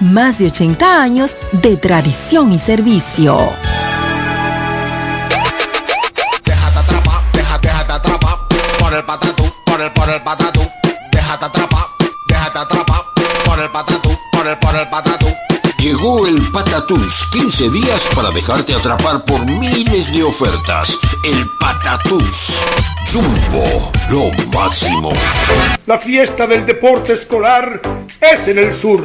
más de 80 años de tradición y servicio. Déjate atrapar, déjate, déjate atrapar por el patatú, por el, por el patatú. Déjate atrapar, déjate atrapar por el patatú, por el, por el patatú. Llegó el Patatús, 15 días para dejarte atrapar por miles de ofertas. El Patatús. Jumbo, lo máximo. La fiesta del deporte escolar es en el sur.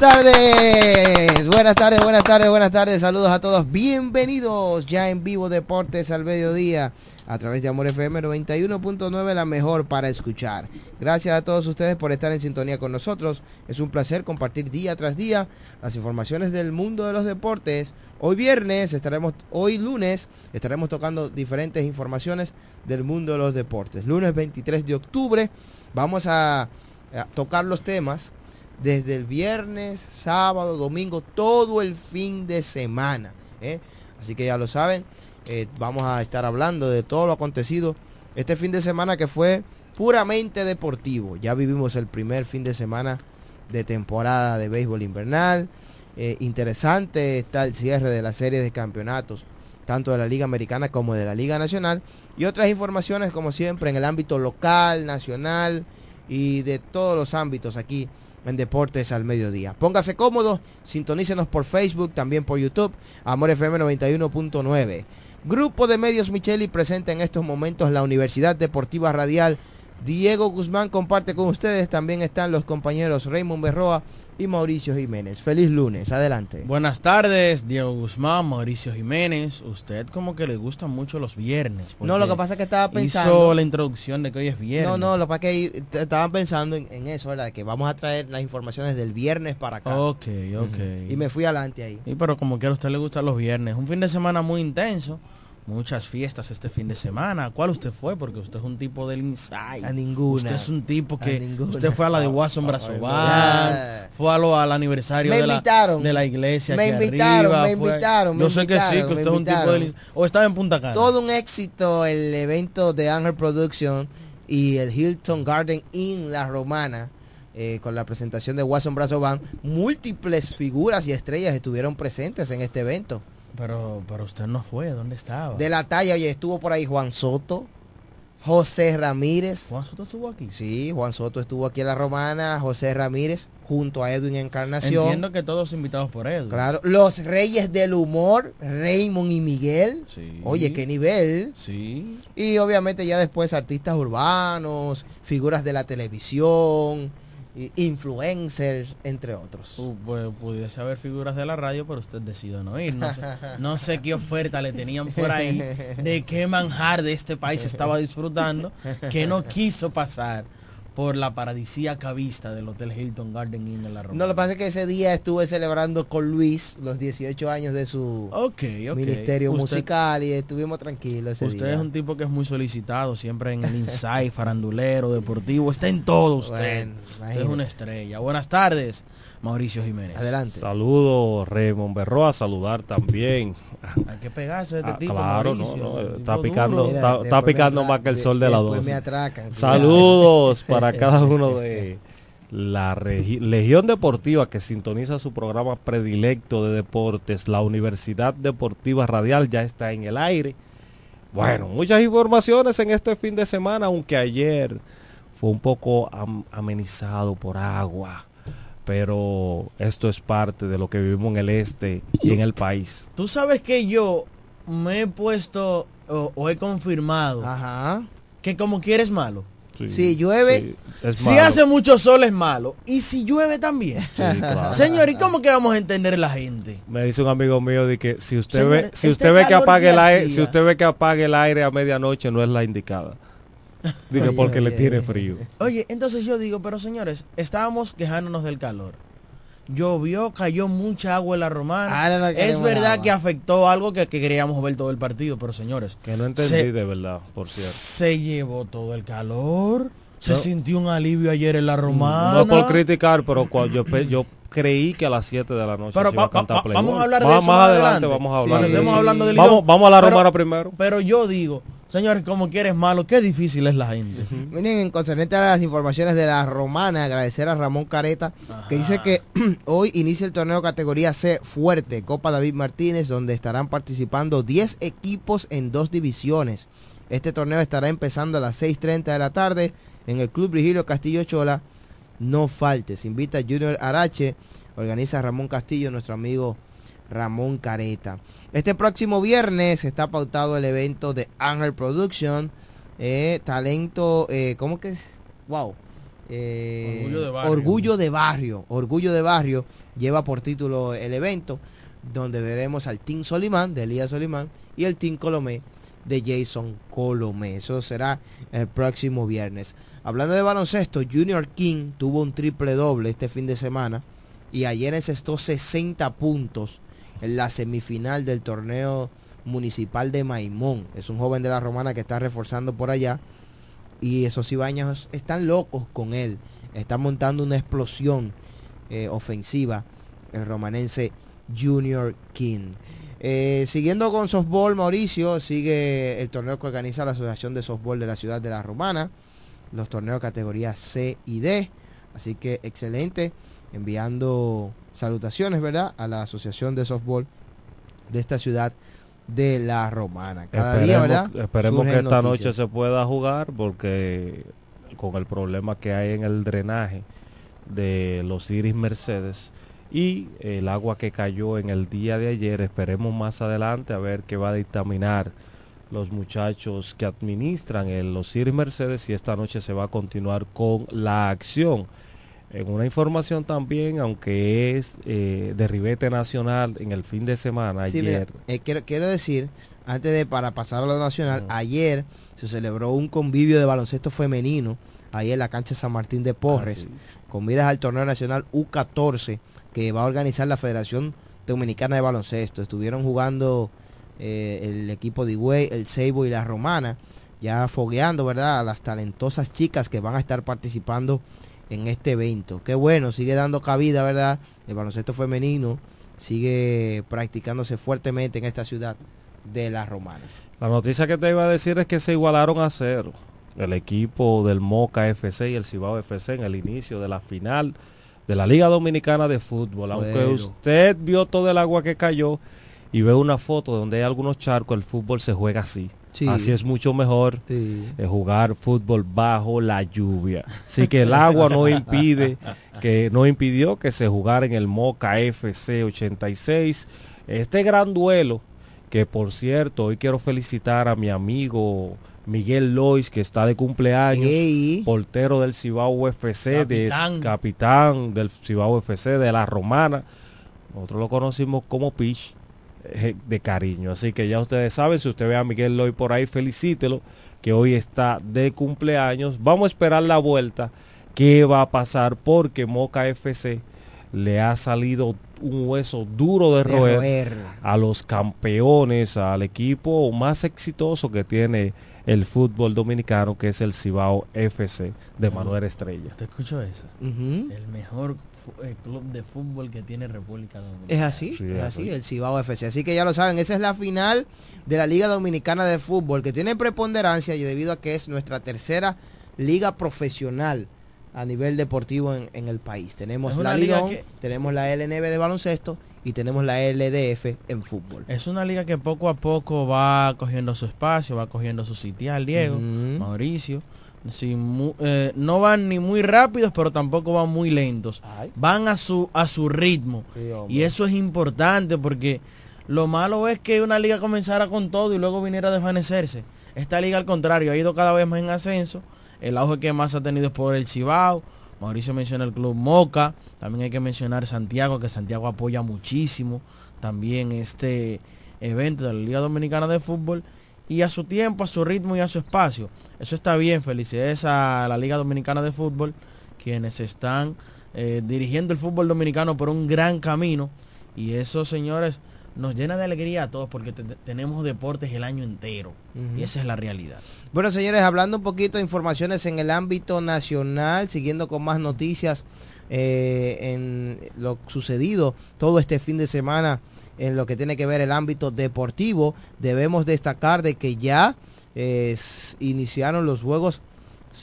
Tardes. Buenas tardes, buenas tardes, buenas tardes. Saludos a todos. Bienvenidos ya en vivo Deportes al mediodía a través de Amor FM 91.9, la mejor para escuchar. Gracias a todos ustedes por estar en sintonía con nosotros. Es un placer compartir día tras día las informaciones del mundo de los deportes. Hoy viernes estaremos, hoy lunes estaremos tocando diferentes informaciones del mundo de los deportes. Lunes 23 de octubre vamos a, a tocar los temas desde el viernes, sábado, domingo, todo el fin de semana. ¿eh? Así que ya lo saben, eh, vamos a estar hablando de todo lo acontecido este fin de semana que fue puramente deportivo. Ya vivimos el primer fin de semana de temporada de béisbol invernal. Eh, interesante está el cierre de la serie de campeonatos, tanto de la Liga Americana como de la Liga Nacional. Y otras informaciones, como siempre, en el ámbito local, nacional y de todos los ámbitos aquí en Deportes al Mediodía. Póngase cómodo, sintonícenos por Facebook, también por YouTube, Amor FM 91.9. Grupo de Medios Micheli presenta en estos momentos la Universidad Deportiva Radial. Diego Guzmán comparte con ustedes, también están los compañeros Raymond Berroa y Mauricio Jiménez. Feliz lunes, adelante. Buenas tardes, Diego Guzmán, Mauricio Jiménez. Usted como que le gustan mucho los viernes. No, lo que pasa es que estaba pensando... Hizo la introducción de que hoy es viernes. No, no, lo que pasa es que estaban pensando en, en, eso, ¿verdad? Que vamos a traer las informaciones del viernes para acá. Ok, ok. Uh -huh. Y me fui adelante ahí. Y pero como que a usted le gustan los viernes. Un fin de semana muy intenso muchas fiestas este fin de semana. ¿A cuál usted fue? Porque usted es un tipo del inside. A ninguna. Usted es un tipo que usted fue a la de Watson Brazoban, fue a lo, al aniversario de la, de la iglesia. Me invitaron, arriba, me fue, invitaron. Yo sé invitaron, que sí, que usted es un tipo del o estaba en Punta Cana. Todo un éxito el evento de Angel Production y el Hilton Garden Inn La Romana. Eh, con la presentación de Watson Brazoban, múltiples figuras y estrellas estuvieron presentes en este evento. Pero, pero usted no fue, ¿dónde estaba? De la talla, oye, estuvo por ahí Juan Soto, José Ramírez. ¿Juan Soto estuvo aquí? Sí, Juan Soto estuvo aquí en la Romana, José Ramírez, junto a Edwin Encarnación. Entiendo que todos invitados por Edwin. Claro, los reyes del humor, Raymond y Miguel. Sí. Oye, qué nivel. Sí. Y obviamente ya después artistas urbanos, figuras de la televisión influencers, entre otros. Uh, pues, pudiese haber figuras de la radio, pero usted decidió no ir. No sé, no sé qué oferta le tenían por ahí, de qué manjar de este país estaba disfrutando, que no quiso pasar por la paradisíaca vista del Hotel Hilton Garden Inn en la Roma. No, lo que pasa es que ese día estuve celebrando con Luis los 18 años de su okay, okay. ministerio usted, musical y estuvimos tranquilos ese Usted día. es un tipo que es muy solicitado, siempre en el insight, farandulero, deportivo, está en todo usted. Bueno, usted es una estrella. Buenas tardes, Mauricio Jiménez. Adelante. Saludos, Raymond Berroa, saludar también. Hay que pegarse de este ah, tipo, Claro, Mauricio, no, no, está picando, está, está picando más que el sol de la 12. me atracan. Saludos para cada uno de la Legión Deportiva que sintoniza su programa predilecto de deportes, la Universidad Deportiva Radial ya está en el aire. Bueno, muchas informaciones en este fin de semana, aunque ayer fue un poco am amenizado por agua, pero esto es parte de lo que vivimos en el este y en el país. Tú sabes que yo me he puesto o, o he confirmado Ajá. que como quieres malo. Sí, si llueve, sí, si hace mucho sol es malo. Y si llueve también. Sí, claro. Señor, ¿y cómo que vamos a entender la gente? Me dice un amigo mío de que si usted Señor, ve, si este usted ve que apague el aire, si usted ve que apague el aire a medianoche no es la indicada. Dice Oye, porque le tiene frío. Oye, entonces yo digo, pero señores, estábamos quejándonos del calor. Llovió, cayó mucha agua en la romana. No es verdad agua. que afectó algo que, que queríamos ver todo el partido, pero señores, Que no entendí Se- de verdad, por cierto. se llevó todo el calor. Se No. sintió un alivio ayer en la romana. No por criticar, pero cuando yo, yo creí que a las 7 de la noche Pero se iba a cantar vamos a hablar de Más- eso más adelante adelante. vamos a hablar de eso. hablando Vamos, vamos a la Pero- romana primero. Pero yo digo, señores, como quieres malo, qué difícil es la gente. Miren, en concernente a las informaciones de la romana, agradecer a Ramón Careta, que dice que hoy inicia el torneo categoría C fuerte, Copa David Martínez, donde estarán participando 10 equipos en dos divisiones. Este torneo estará empezando a las 6.30 de la tarde en el Club Virgilio Castillo Chola. No faltes, invita a Junior Arache, organiza Ramón Castillo, nuestro amigo Ramón Careta. Este próximo viernes está pautado el evento de Angel Production, eh, talento, eh, ¿cómo que es? Wow. eh, Orgullo de Barrio. Orgullo de Barrio. Orgullo de Barrio lleva por título el evento, donde veremos al Team Solimán, de Elías Solimán, y el Team Colomé, de Jason Colomé. Eso será el próximo viernes. Hablando de baloncesto, Junior King tuvo un triple doble este fin de semana y ayer encestó 60 puntos en la semifinal del torneo municipal de Maimón. Es un joven de la Romana que está reforzando por allá y esos Ibaños están locos con él. Están montando una explosión eh, ofensiva el romanense Junior King. Eh, siguiendo con softball, Mauricio, sigue el torneo que organiza la Asociación de Softball de la Ciudad de la Romana, los torneos categoría C y D. Así que excelente, enviando salutaciones, ¿verdad? A la Asociación de Softball de esta ciudad de la Romana. Cada día, Esperemos, ¿verdad? esperemos que esta noticias. noche se pueda jugar porque con el problema que hay en el drenaje de los Iris Mercedes y el agua que cayó en el día de ayer, esperemos más adelante a ver qué va a dictaminar los muchachos que administran el, los Iris Mercedes y esta noche se va a continuar con la acción. En una información también, aunque es eh, de ribete nacional en el fin de semana, Sí, mira, ayer eh, quiero, quiero decir, antes de para pasar a lo nacional, ayer se celebró un convivio de baloncesto femenino, ahí en la cancha San Martín de Porres, con miras al torneo nacional U14 que va a organizar la Federación Dominicana de Baloncesto. Estuvieron jugando eh, el equipo de Higüey, el Seibo y la Romana, ya fogueando, ¿verdad? A las talentosas chicas que van a estar participando en este evento. Qué bueno, sigue dando cabida, ¿verdad? El baloncesto femenino sigue practicándose fuertemente en esta ciudad de la Romana. La noticia que te iba a decir es que se igualaron a cero. El equipo del Moca FC y el Cibao FC en el inicio de la final de la Liga Dominicana de Fútbol. Aunque Bueno. usted vio todo el agua que cayó y ve una foto donde hay algunos charcos, el fútbol se juega así. Sí. Así es mucho mejor Sí. eh, jugar fútbol bajo la lluvia. Así que el agua no impide que no impidió que se jugara en el Moca FC 86 este gran duelo que por cierto hoy quiero felicitar a mi amigo Miguel Lois que está de cumpleaños, Ey. portero del Cibao UFC, de Capitán. capitán del Cibao UFC de la Romana. Nosotros lo conocimos como Pitch de cariño. Así que ya ustedes saben, si usted ve a Miguel Loy por ahí, felicítelo, que hoy está de cumpleaños. Vamos a esperar la vuelta. ¿Qué va a pasar? Porque Moca FC le ha salido un hueso duro de De roer, roer. a los campeones, al equipo más exitoso que tiene el fútbol dominicano, que es el Cibao FC de Manuel Estrella. ¿Te escucho esa? Ujú. El mejor fu- eh, club de fútbol que tiene República Dominicana. Es así, Sí, es es así, el Cibao FC. Así que ya lo saben, esa es la final de la Liga Dominicana de Fútbol, que tiene preponderancia y debido a que es nuestra tercera liga profesional a nivel deportivo en, en el país. Tenemos la liga Lidón, que- tenemos la LNB de baloncesto y tenemos la LDF en fútbol. Es una liga que poco a poco va cogiendo su espacio, va cogiendo su sitial, Diego. Mauricio. Sí, eh, no van ni muy rápidos, pero tampoco van muy lentos. Ay. Van a su, a su ritmo. Sí. Y eso es importante porque lo malo es que una liga comenzara con todo y luego viniera a desvanecerse. Esta liga al contrario ha ido cada vez más en ascenso. El auge que más ha tenido es por el Cibao. Mauricio menciona el club Moca. También hay que mencionar Santiago, que Santiago apoya muchísimo también este evento de la Liga Dominicana de Fútbol. Y a su tiempo, a su ritmo y a su espacio. Eso está bien. Felicidades a la Liga Dominicana de Fútbol, quienes están eh, dirigiendo el fútbol dominicano por un gran camino. Y eso, señores, nos llena de alegría a todos porque te- te- tenemos deportes el año entero. Y esa es la realidad. Bueno, señores, hablando un poquito de informaciones en el ámbito nacional, siguiendo con más noticias eh, en lo sucedido todo este fin de semana en lo que tiene que ver el ámbito deportivo, debemos destacar de que ya eh, iniciaron los Juegos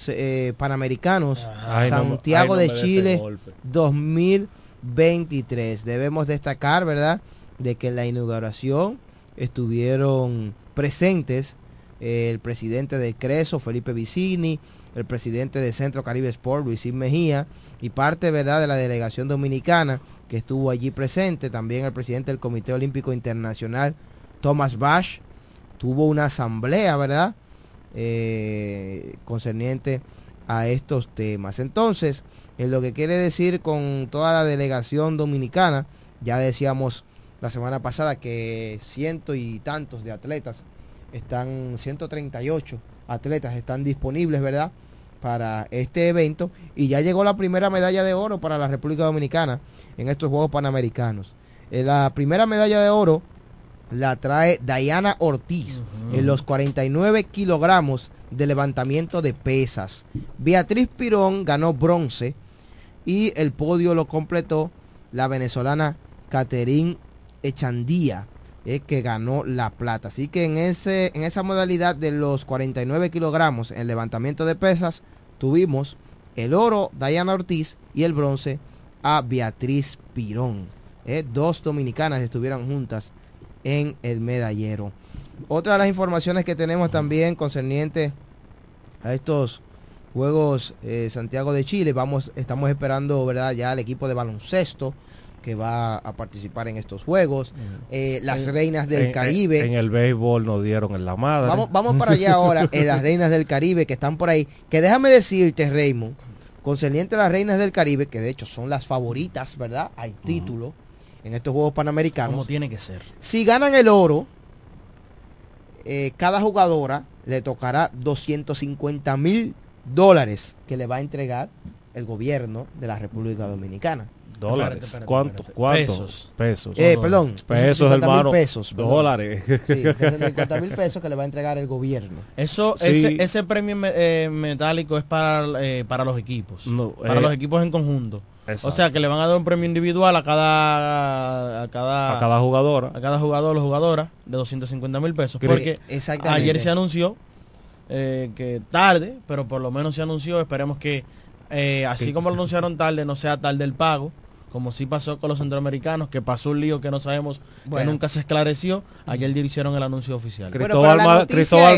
eh, Panamericanos Ay, no me- Santiago ay, no de Chile golpe. 2023. Debemos destacar, ¿verdad?, de que en la inauguración estuvieron presentes eh, el presidente de Creso, Felipe Vicini, el presidente de Centro Caribe Sport, Luisín Mejía, y parte, ¿verdad?, de la delegación dominicana que estuvo allí presente, también el presidente del Comité Olímpico Internacional, Thomas Bach, tuvo una asamblea, ¿verdad?, eh, concerniente a estos temas. Entonces, en lo que quiere decir con toda la delegación dominicana, ya decíamos la semana pasada que ciento y tantos de atletas están, 138 atletas están disponibles, ¿verdad? Para este evento y ya llegó la primera medalla de oro para la República Dominicana en estos Juegos Panamericanos. Eh, la primera medalla de oro la trae Diana Ortiz en los 49 kilogramos de levantamiento de pesas. Beatriz Pirón ganó bronce y el podio lo completó la venezolana Caterín Echandía, eh, que ganó la plata. Así que en, ese, en esa modalidad de los 49 kilogramos en levantamiento de pesas, tuvimos el oro Diana Ortiz y el bronce a Beatriz Pirón. Eh, dos dominicanas estuvieron juntas en el medallero. Otra de las informaciones que tenemos también concerniente a estos Juegos eh, Santiago de Chile, vamos, estamos esperando, ¿verdad? Ya el equipo de baloncesto que va a participar en estos juegos. Eh, las En- reinas del en- Caribe. En, el béisbol nos dieron en la madre. Vamos, vamos para allá ahora, las reinas del Caribe que están por ahí. Que déjame decirte, Raymond, concerniente a las reinas del Caribe, que de hecho son las favoritas, ¿verdad? Hay título en estos Juegos Panamericanos. Como tiene que ser. Si ganan el oro, eh, cada jugadora le tocará 250 mil dólares que le va a entregar el gobierno de la República Dominicana. Dólares. Espérate, espérate, ¿Cuánto? espérate. ¿Cuánto? Pesos. Pesos. Eh, perdón. Pesos, 250.000 hermano. pesos. perdón. Dólares. Sí, 250 mil pesos que le va a entregar el gobierno. Eso, Sí. ese, ese premio eh, metálico es para, eh, para los equipos. No, para eh, los equipos en conjunto. Exacto. O sea que le van a dar un premio individual a cada a cada, a cada jugadora. a cada jugador o jugadora de 250 mil pesos. Porque ayer se anunció eh, que tarde, pero por lo menos se anunció. Esperemos que eh, así como lo anunciaron tarde, no sea tarde el pago. Como sí pasó con los centroamericanos, que pasó un lío que no sabemos, Bueno. que nunca se esclareció. Ayer hicieron el anuncio oficial. Cristóbal, Mar-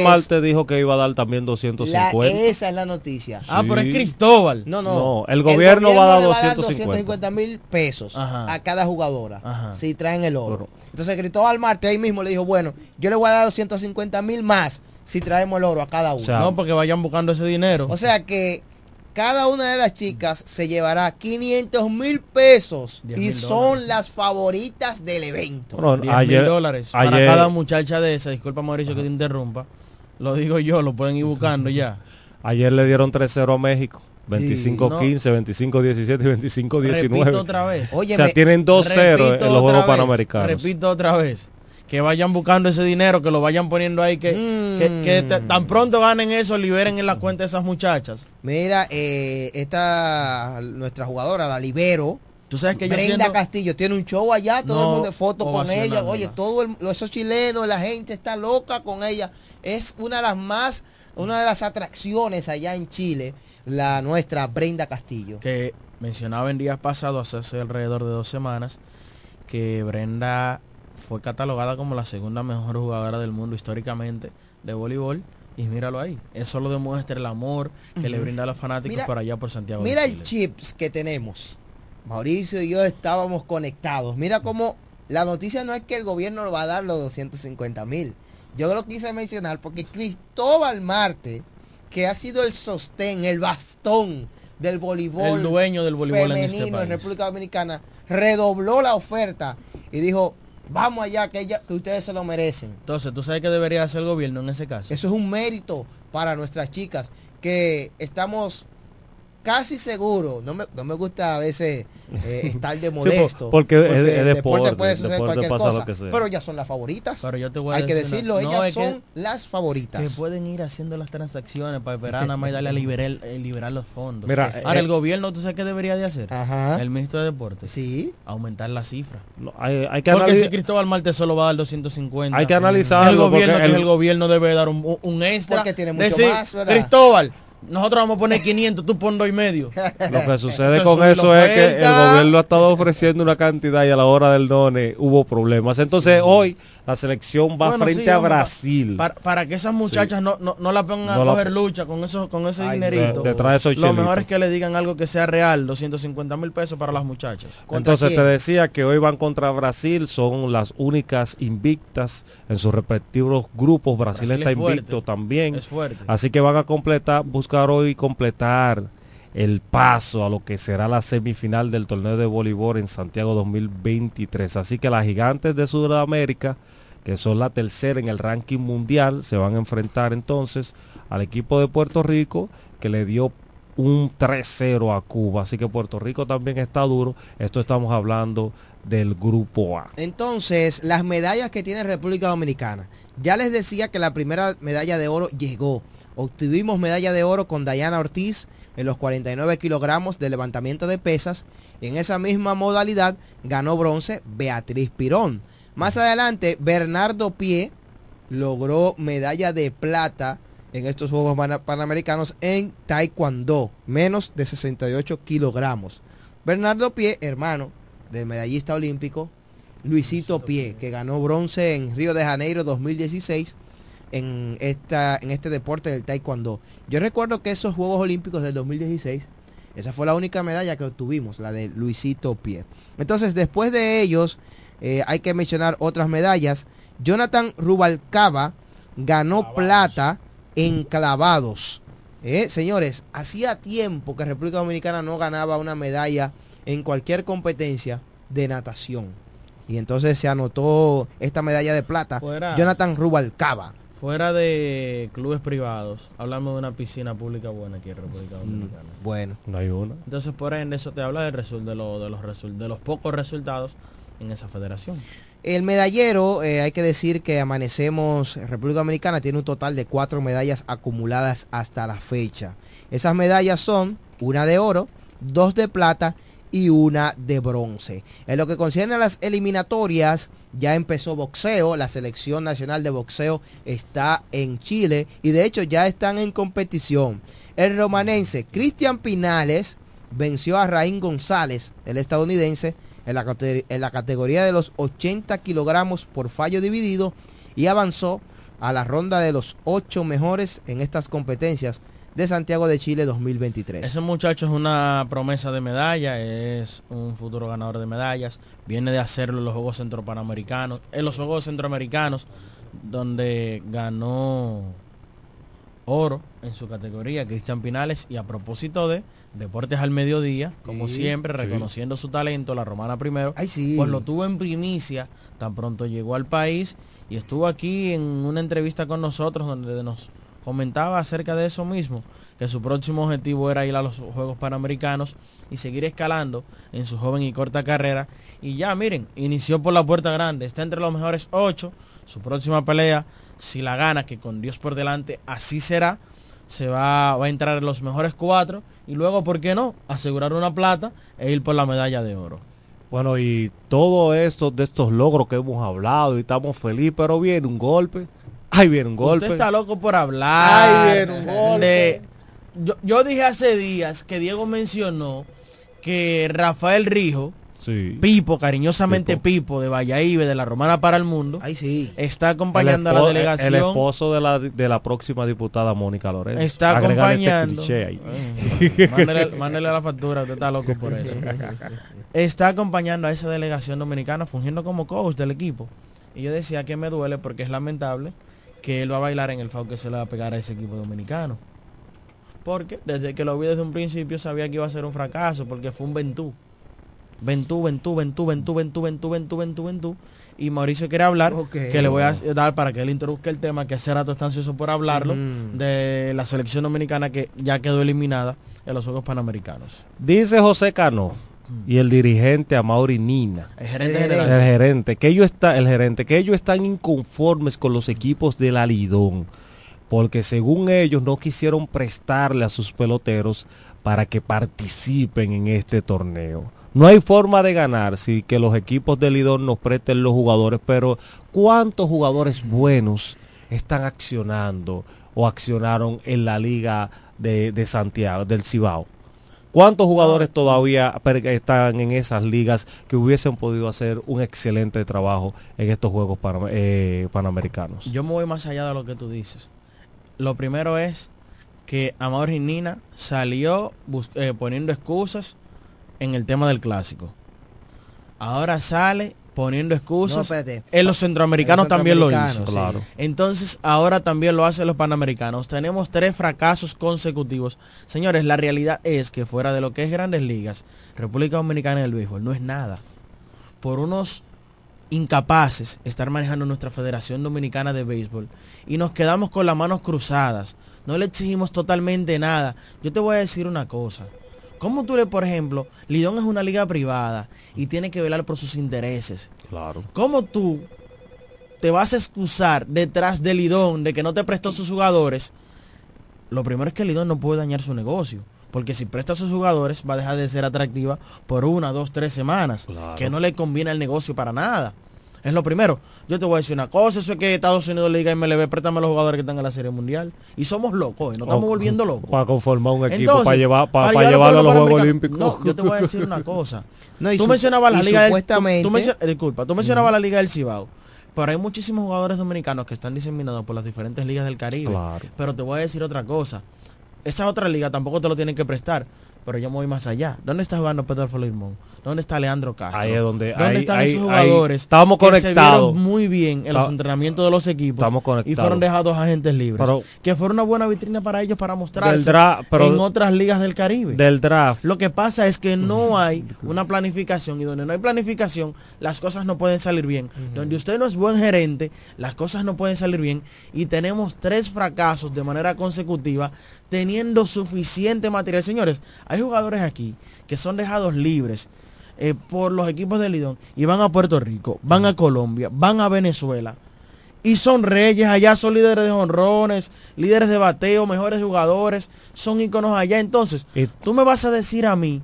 Marte dijo que iba a dar también La- 250. esa es la noticia. Ah, pero Sí. es Cristóbal. No, no. No, el gobierno va a dar le 250 mil pesos Ajá. a cada jugadora Ajá. si traen el oro. Pero- Entonces Cristóbal Marte ahí mismo le dijo, bueno, yo le voy a dar 250 mil más si traemos el oro a cada uno. O sea, No, porque vayan buscando ese dinero. O sea que cada una de las chicas se llevará 500 mil pesos 10 y son dólares. las favoritas del evento. Bueno, 10 ayer, mil dólares para ayer- cada muchacha de esa. Disculpa Mauricio que te interrumpa. Lo digo yo, lo pueden ir buscando ya. ayer le dieron 3-0 a México. 25-15, 25-17 y 25-19. Repito otra vez. Oye, o sea, tienen 2-0 en los Juegos Panamericanos. Repito otra vez. Que vayan buscando ese dinero, que lo vayan poniendo ahí, que, Mm. que, que te- tan pronto ganen eso, liberen en la cuenta de esas muchachas. Mira, eh, esta, nuestra jugadora, la Libero, Tú sabes que yo Brenda siento- Castillo tiene un show allá, todo No, el mundo de fotos con ella. Oye, todo el- esos chilenos, la gente está loca con ella. Es una de las más, una de las atracciones allá en Chile, la nuestra Brenda Castillo. que mencionaba en días pasados, hace alrededor de dos semanas, que Brenda fue catalogada como la segunda mejor jugadora del mundo históricamente de voleibol. Y míralo ahí. Eso lo demuestra el amor que le brinda a los fanáticos Mira- por allá por Santiago. de Mira el chips que tenemos. Mauricio y yo estábamos conectados. Mira cómo la noticia no es que el gobierno le va a dar los 250 mil. Yo lo quise mencionar porque Cristóbal Marte, que ha sido el sostén, el bastón del voleibol El dueño del voleibol en este femenino en país. República Dominicana, redobló la oferta y dijo, vamos allá, que, ella, que ustedes se lo merecen. Entonces, ¿tú sabes qué debería hacer el gobierno en ese caso? Eso es un mérito para nuestras chicas que estamos casi seguros. No me, no me gusta a veces eh, estar de modesto. por- porque es- es el deporte, puede suceder deporte cualquier cosa. lo que sea. Pero ellas son las favoritas. Pero yo te voy a Hay que decir decirlo, no, ellas es que- son las favoritas. Que pueden ir haciendo las transacciones para esperar nada más y darle a liberar, eh, liberar los fondos. Mira, Ahora, eh, el gobierno, ¿tú sabes qué debería de hacer? Ajá. El ministro de Deportes. Sí. Aumentar la cifra. No, hay, hay que Porque si Cristóbal Marte solo va a dar 250. Hay que analizarlo, El gobierno, porque el- el gobierno debe dar un, un extra. Porque tiene mucho Decir, más, ¿verdad? Cristóbal, nosotros vamos a poner 500, tú pon dos y medio. Lo que sucede Entonces, con eso es que el gobierno ha estado ofreciendo una cantidad y a la hora del done hubo problemas. Entonces hoy la selección va Bueno, frente sí, a Brasil. Para, para que esas muchachas no, no, no la pongan No a la coger lucha con eso, con ese Ay, dinerito. de- detrás de esos Lo mejor es que le digan algo que sea real, 250 mil pesos para las muchachas. ¿Contra Entonces te decía que hoy van contra Brasil, son las únicas invictas en sus respectivos grupos. Brasil, Brasil está es fuerte, invicto también. Es fuerte. Así que van a completar, bus- buscar hoy completar el paso a lo que será la semifinal del torneo de voleibol en Santiago 2023. Así que las gigantes de Sudamérica, que son la tercera en el ranking mundial, se van a enfrentar entonces al equipo de Puerto Rico que le dio un 3-0 a Cuba. Así que Puerto Rico también está duro. Esto estamos hablando del grupo A. Entonces, las medallas que tiene República Dominicana. Ya les decía que la primera medalla de oro llegó. Obtuvimos medalla de oro con Dayana Ortiz en los 49 kilogramos de levantamiento de pesas. En esa misma modalidad ganó bronce Beatriz Pirón. Más adelante, Bernardo Pie logró medalla de plata en estos Juegos Panamericanos en Taekwondo, menos de 68 kilogramos. Bernardo Pie, hermano del medallista olímpico Luisito Pie, que ganó bronce en Río de Janeiro 2016 en, esta, en este deporte del Taekwondo. Yo recuerdo que esos Juegos Olímpicos del 2016, esa fue la única medalla que obtuvimos, la de Luisito Pie. Entonces, después de ellos, eh, hay que mencionar otras medallas. Jonathan Rubalcaba ganó plata en clavados. Eh, señores, hacía tiempo que República Dominicana no ganaba una medalla en cualquier competencia de natación. Y entonces se anotó esta medalla de plata. Jonathan Rubalcaba. Fuera de clubes privados, hablamos de una piscina pública buena aquí en República mm, Dominicana. bueno. No hay una. Entonces, por ende, eso te habla de, de, de, los, de los pocos resultados en esa federación. El medallero, eh, hay que decir que amanecemos, República Dominicana tiene un total de cuatro medallas acumuladas hasta la fecha. Esas medallas son una de oro, dos de plata y una de bronce. En lo que concierne a las eliminatorias, ya empezó boxeo, la selección nacional de boxeo está en Chile y de hecho ya están en competición. El romanense Cristian Pinales venció a Raín González, el estadounidense, en la, categoría de los 80 kilogramos por fallo dividido y avanzó a la ronda de los ocho mejores en estas competencias de Santiago de Chile 2023. Ese muchacho es una promesa de medalla, es un futuro ganador de medallas, viene de hacerlo en los Juegos Centropanamericanos, en los Juegos Centroamericanos, donde ganó oro en su categoría, Cristian Pinales, y a propósito de Deportes al Mediodía, como siempre, reconociendo su talento, la romana primero, pues lo tuvo en primicia, tan pronto llegó al país y estuvo aquí en una entrevista con nosotros donde nos comentaba acerca de eso mismo, que su próximo objetivo era ir a los Juegos Panamericanos y seguir escalando en su joven y corta carrera. Y ya, miren, inició por la puerta grande, está entre los mejores ocho, su próxima pelea, si la gana, que con Dios por delante, así será, se va, va a entrar en los mejores cuatro y luego, ¿por qué no?, asegurar una plata e ir por la medalla de oro. Bueno, y todo esto de estos logros que hemos hablado y estamos felices, pero viene un golpe. Ahí viene un golpe. Usted está loco por hablar. Ahí viene un golpe. Yo, yo dije hace días que Diego mencionó que Rafael Rijo Pipo, cariñosamente Pipo. de Valladolid, de la Romana para el Mundo. Ay, sí. Está acompañando a la delegación. El esposo de la, de la próxima diputada Mónica Lorenzo. Está este acompañando. mándele, la factura, usted está loco por eso. está acompañando a esa delegación dominicana fungiendo como coach del equipo. Y yo decía que me duele porque es lamentable que él va a bailar en el FAO que se le va a pegar a ese equipo dominicano. Porque desde que lo vi desde un principio sabía que iba a ser un fracaso porque fue un ventú. Ventú, Ventú, Ventú, Ventú, Ventú, Ventú, Ventú, Ventú, Ventú. Y Mauricio quiere hablar, que le voy a dar para que él introduzca el tema, que hace rato está ansioso por hablarlo, de la selección dominicana que ya quedó eliminada en los Juegos Panamericanos. Dice José Cano y el dirigente a Mauri Nina. El gerente El gerente, que ellos está, el gerente, que ellos están inconformes con los equipos del Alidón, porque según ellos no quisieron prestarle a sus peloteros para que participen en este torneo. No hay forma de ganar si que los equipos del Lidón nos presten los jugadores, pero ¿cuántos jugadores buenos están accionando o accionaron en la liga de, Santiago, del Cibao? ¿Cuántos jugadores todavía están en esas ligas que hubiesen podido hacer un excelente trabajo en estos Juegos eh, Panamericanos? Yo me voy más allá de lo que tú dices. Lo primero es que Amador Nina salió eh, poniendo excusas en el tema del clásico. Ahora sale poniendo excusas. No, espérate. en los centroamericanos los también lo hizo. Claro. Entonces ahora también lo hacen los panamericanos. Tenemos tres fracasos consecutivos. Señores, la realidad es que fuera de lo que es grandes ligas, República Dominicana del béisbol no es nada. Por unos incapaces estar manejando nuestra Federación Dominicana de Béisbol y nos quedamos con las manos cruzadas. No le exigimos totalmente nada. Yo te voy a decir una cosa. ¿Cómo tú le, por ejemplo, Lidón es una liga privada y tiene que velar por sus intereses? Claro. ¿Cómo tú te vas a excusar detrás de Lidón de que no te prestó sus jugadores? Lo primero es que Lidón no puede dañar su negocio. Porque si presta a sus jugadores va a dejar de ser atractiva por una, dos, tres semanas. Claro. Que no le conviene al negocio para nada. Es lo primero. Yo te voy a decir una cosa, eso es que Estados Unidos le diga MLB, préstame a los jugadores que están en la Serie Mundial. Y somos locos, ¿eh? nos estamos O- volviendo locos. Para conformar un equipo, Entonces, para llevar, para, para llevarlo a los Juegos. Olímpicos. No, yo te voy a decir una cosa. No, tú mencionabas la liga del, tú- tú disculpa, tú mencionabas la liga del Cibao. Pero hay muchísimos jugadores dominicanos que están diseminados por las diferentes ligas del Caribe. Claro. Pero te voy a decir otra cosa. Esa otra liga tampoco te lo tienen que prestar. Pero yo me voy más allá. ¿Dónde está jugando Pedro Limón? ¿Dónde está Leandro Castro? Ahí es donde- ¿Dónde ahí- están ahí- esos ahí jugadores? estamos que se conectados. vieron muy bien en los entrenamientos de los equipos Estamos y conectados. fueron dejados agentes libres. Pero- que fue una buena vitrina para ellos para mostrarse dra- pero- en otras ligas del Caribe. Del draft. Lo que pasa es que no hay una planificación y donde no hay planificación las cosas no pueden salir bien. Donde usted no es buen gerente, las cosas no pueden salir bien y tenemos tres fracasos de manera consecutiva teniendo suficiente material. Señores, hay jugadores aquí que son dejados libres eh, por los equipos de Lidón y van a Puerto Rico, van a Colombia, van a Venezuela y son reyes allá, son líderes de honrones, líderes de bateo, mejores jugadores, son íconos allá. Entonces, Y- tú me vas a decir a mí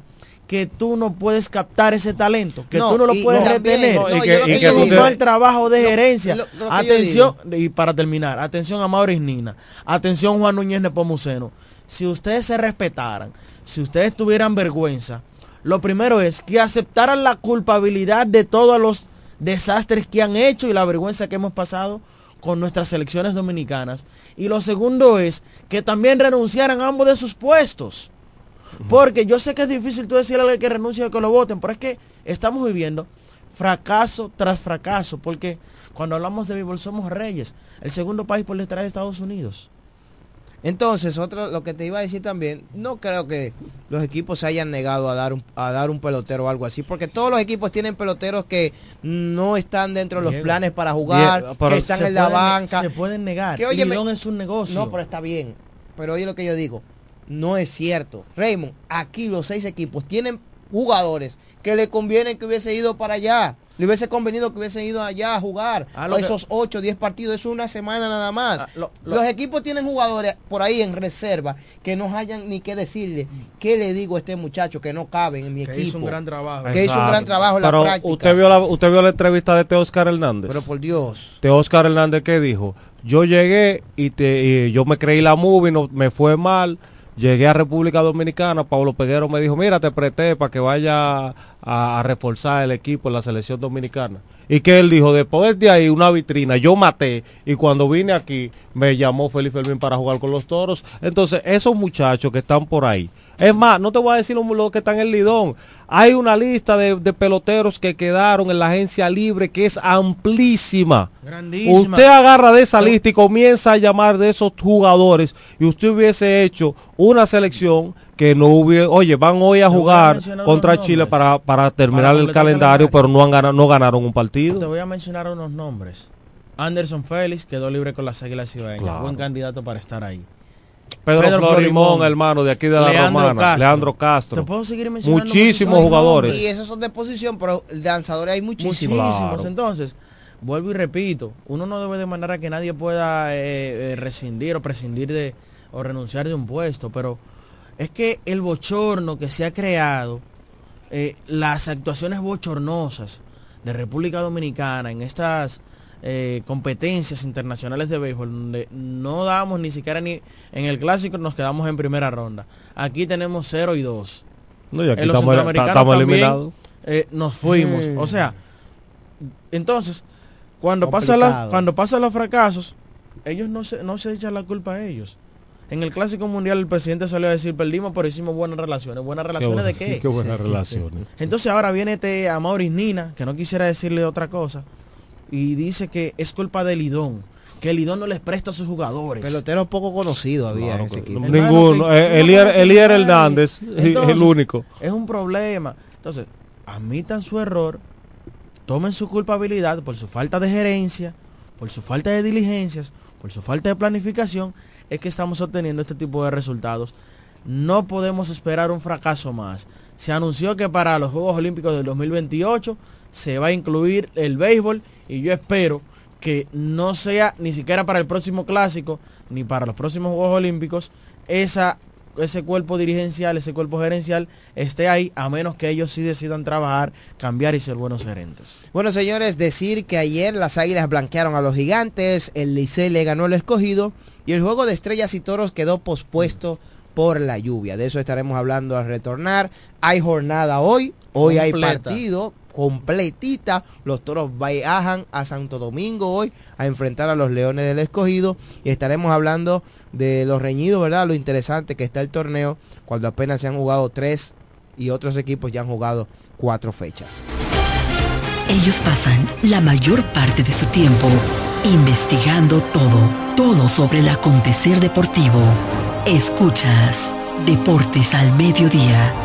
que tú no puedes captar ese talento, que No, tú no lo y puedes retener. no, y yo que- lo y que tú un te- mal trabajo de gerencia. lo- lo atención, y para terminar, atención a Maurice Nina, atención Juan Núñez Nepomuceno. Si ustedes se respetaran, si ustedes tuvieran vergüenza, lo primero es que aceptaran la culpabilidad de todos los desastres que han hecho y la vergüenza que hemos pasado con nuestras selecciones dominicanas. Y lo segundo es que también renunciaran a ambos de sus puestos. Porque yo sé que es difícil tú decirle a alguien que renuncie o que lo voten, pero es que estamos viviendo fracaso tras fracaso, porque cuando hablamos de béisbol somos reyes, el segundo país por detrás de Estados Unidos. Entonces, otro, lo que te iba a decir también, no creo que los equipos se hayan negado a dar un, a dar un pelotero o algo así, porque todos los equipos tienen peloteros que no están dentro de los planes para jugar, Diego, pero que están en la banca. Se pueden negar. Que, Lidón es un negocio. No, pero está bien. Pero oye lo que yo digo, no es cierto. Raymond, aquí los seis equipos tienen jugadores que le conviene que hubiese ido para allá. Le hubiese convenido que hubiesen ido allá a jugar Ah, lo a que- esos 8 o 10 partidos. Es una semana nada más. Ah, lo- lo- Los equipos tienen jugadores por ahí en reserva que no hayan ni que decirle qué le digo a este muchacho que no caben en mi que equipo. hizo un gran trabajo. Que hizo un gran trabajo en la práctica. usted vio la, usted vio la entrevista de Teo Oscar Hernández. Pero por Dios. Teo Oscar Hernández que dijo, yo llegué y, te, y yo me creí la movie, no, me fue mal, llegué a República Dominicana, Pablo Peguero me dijo, mira, te presté para que vaya a, reforzar el equipo en la selección dominicana. Y que él dijo, después de ahí una vitrina, yo maté y cuando vine aquí me llamó Felipe Fermín para jugar con los toros. Entonces, esos muchachos que están por ahí, es más, no te voy a decir lo que están en el Lidón. Hay una lista de, de peloteros que quedaron en la agencia libre que es amplísima. Grandísima. Usted agarra de esa lista y comienza a llamar de esos jugadores y usted hubiese hecho una selección que no hubiera, oye, van hoy a Te jugar contra Chile para, para terminar Para el calendario, calendario. pero no, han ganado, no ganaron un Te partido. voy a mencionar unos nombres. Anderson Félix quedó libre con las Águilas Ibaeñas. Claro. Buen candidato para estar ahí. Pedro, Pedro Florimón, Florimón, hermano, de aquí de la Leandro Romana, Castro. Leandro Castro. Te puedo seguir mencionando Muchísimos jugadores. Y esos son de posición, pero de lanzadores hay muchísimos. Muchísimos. Claro. Entonces, vuelvo y repito, uno no debe demandar a que nadie pueda eh, eh, rescindir o prescindir de o renunciar de un puesto, pero es que el bochorno que se ha creado, eh, las actuaciones bochornosas de República Dominicana en estas eh, competencias internacionales de béisbol, donde no damos ni siquiera ni en el clásico nos quedamos en primera ronda. Aquí tenemos 0 y 2. No, y aquí En los estamos, centroamericanos estamos también, eliminados. eh, nos fuimos. Mm. O sea, entonces, cuando pasa Complicado. la, cuando pasan los fracasos, ellos no se, no se echan la culpa a ellos. En el Clásico Mundial el presidente salió a decir, perdimos, pero hicimos buenas relaciones. ¿Buenas relaciones de qué? Qué buenas relaciones. Entonces ahora viene este Amaury Nina, que no quisiera decirle otra cosa, y dice que es culpa de Lidón, que Lidón no les presta a sus jugadores. Pelotero poco conocido había Claro en ese equipo. Ninguno. Eh, Elier. Hernández, es el único. Es un problema. Entonces, admitan su error, tomen su culpabilidad por su falta de gerencia, por su falta de diligencias, por su falta de planificación, es que estamos obteniendo este tipo de resultados. No podemos esperar un fracaso más. Se anunció que para los Juegos Olímpicos del 2028 se va a incluir el béisbol y yo espero que no sea ni siquiera para el próximo clásico ni para los próximos Juegos Olímpicos esa ese cuerpo dirigencial, ese cuerpo gerencial esté ahí, a menos que ellos sí decidan trabajar, cambiar y ser buenos gerentes. Bueno, señores, decir que ayer las Águilas blanquearon a los Gigantes, el Licey le ganó el escogido y el juego de estrellas y toros quedó pospuesto por la lluvia. De eso estaremos hablando al retornar. Hay jornada hoy, hoy hay partido completita. Los toros viajan a Santo Domingo hoy a enfrentar a los Leones del Escogido y estaremos hablando de los reñidos, ¿verdad? Lo interesante que está el torneo cuando apenas se han jugado tres y otros equipos ya han jugado cuatro fechas. Ellos pasan la mayor parte de su tiempo investigando todo, todo sobre el acontecer deportivo. Escuchas Deportes al Mediodía.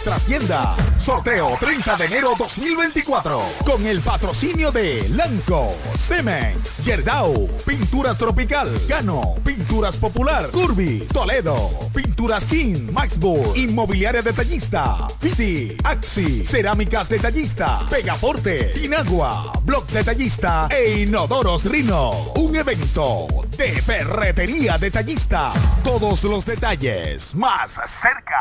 nuestras tiendas. Sorteo 30 de enero 2024. Con el patrocinio de Lanco, Cemex, Yerdau, Pinturas Tropical, Cano, Pinturas Popular, Curvi, Toledo, Pinturas King, Maxburg, Inmobiliaria Detallista, Fiti, Axi, Cerámicas Detallista, Pegaforte, Inagua, Block Detallista e Inodoros Rino. Un evento de ferretería detallista. Todos los detalles más cerca.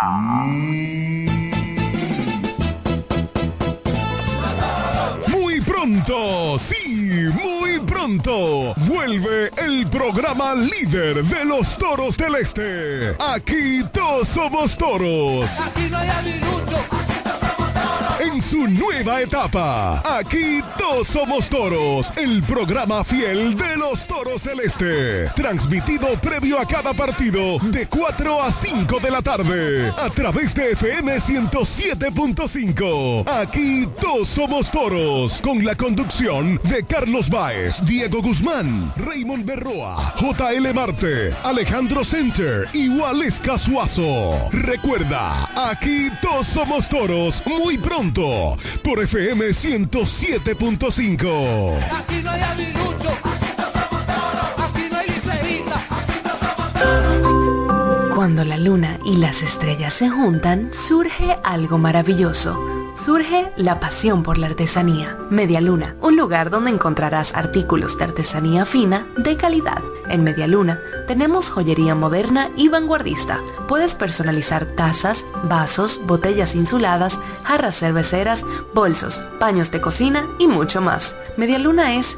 Pronto, sí, muy pronto, vuelve el programa líder de los toros del este. Aquí todos somos toros. Aquí no hay aguilucho. En su nueva etapa. Aquí todos somos toros, el programa fiel de los toros del este. Transmitido previo a cada partido de 4 a 5 de la tarde a través de FM 107.5. Aquí todos somos toros con la conducción de Carlos Baez, Diego Guzmán, Raymond Berroa, JL Marte, Alejandro Center y Waleska Suazo. Recuerda, aquí todos somos toros muy pronto por FM 107.5. Aquí no hay aguilucho. Aquí no hay liceíta. Cuando la luna y las estrellas se juntan, surge algo maravilloso. Surge la pasión por la artesanía. Media Luna, un lugar donde encontrarás artículos de artesanía fina de calidad. En Media Luna tenemos joyería moderna y vanguardista. Puedes personalizar tazas, vasos, botellas insuladas, jarras cerveceras, bolsos, paños de cocina y mucho más. Media Luna es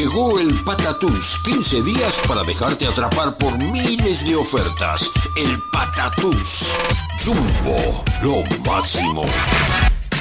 Llegó el Patatús, 15 días para dejarte atrapar por miles de ofertas. El Patatús. Jumbo, lo máximo.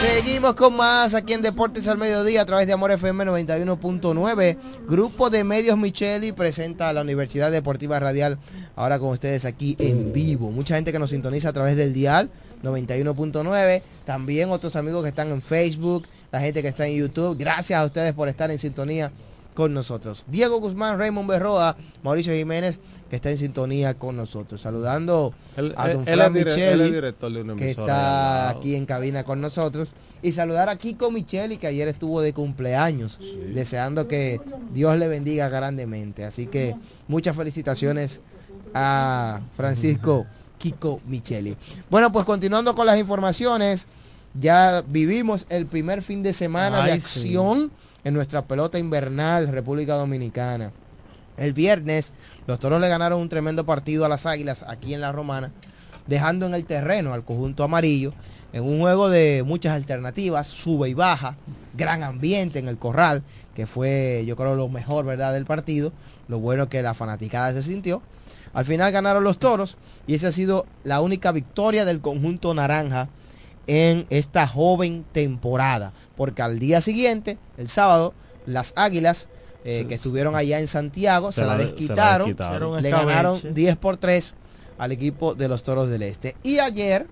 Seguimos con más aquí en Deportes al Mediodía a través de Amor FM 91.9. Grupo de Medios Micheli presenta a la Universidad Deportiva Radial. Ahora con ustedes aquí en vivo. Mucha gente que nos sintoniza a través del dial 91.9. También otros amigos que están en Facebook, la gente que está en YouTube. Gracias a ustedes por estar en sintonía con nosotros. Diego Guzmán, Raymond Berroa, Mauricio Jiménez, que está en sintonía con nosotros. Saludando a don él- él Fran Micheli, que está aquí en cabina con nosotros. Y saludar a Kiko Micheli, que ayer estuvo de cumpleaños, deseando que Dios le bendiga grandemente. Así que muchas felicitaciones a Francisco Kiko Micheli. Bueno, pues continuando con las informaciones, ya vivimos el primer fin de semana de sí. acción en nuestra pelota invernal República Dominicana. El viernes los toros le ganaron un tremendo partido a las águilas aquí en la Romana, dejando en el terreno al conjunto amarillo en un juego de muchas alternativas, sube y baja, gran ambiente en el corral, que fue yo creo lo mejor verdad del partido, lo bueno que la fanaticada se sintió. Al final ganaron los toros y esa ha sido la única victoria del conjunto naranja en esta joven temporada, porque al día siguiente, el sábado, las águilas eh, que estuvieron allá en Santiago, se, Se la la- se la desquitaron, le ganaron escabeche. 10 por 3 al equipo de los Toros del Este. Y ayer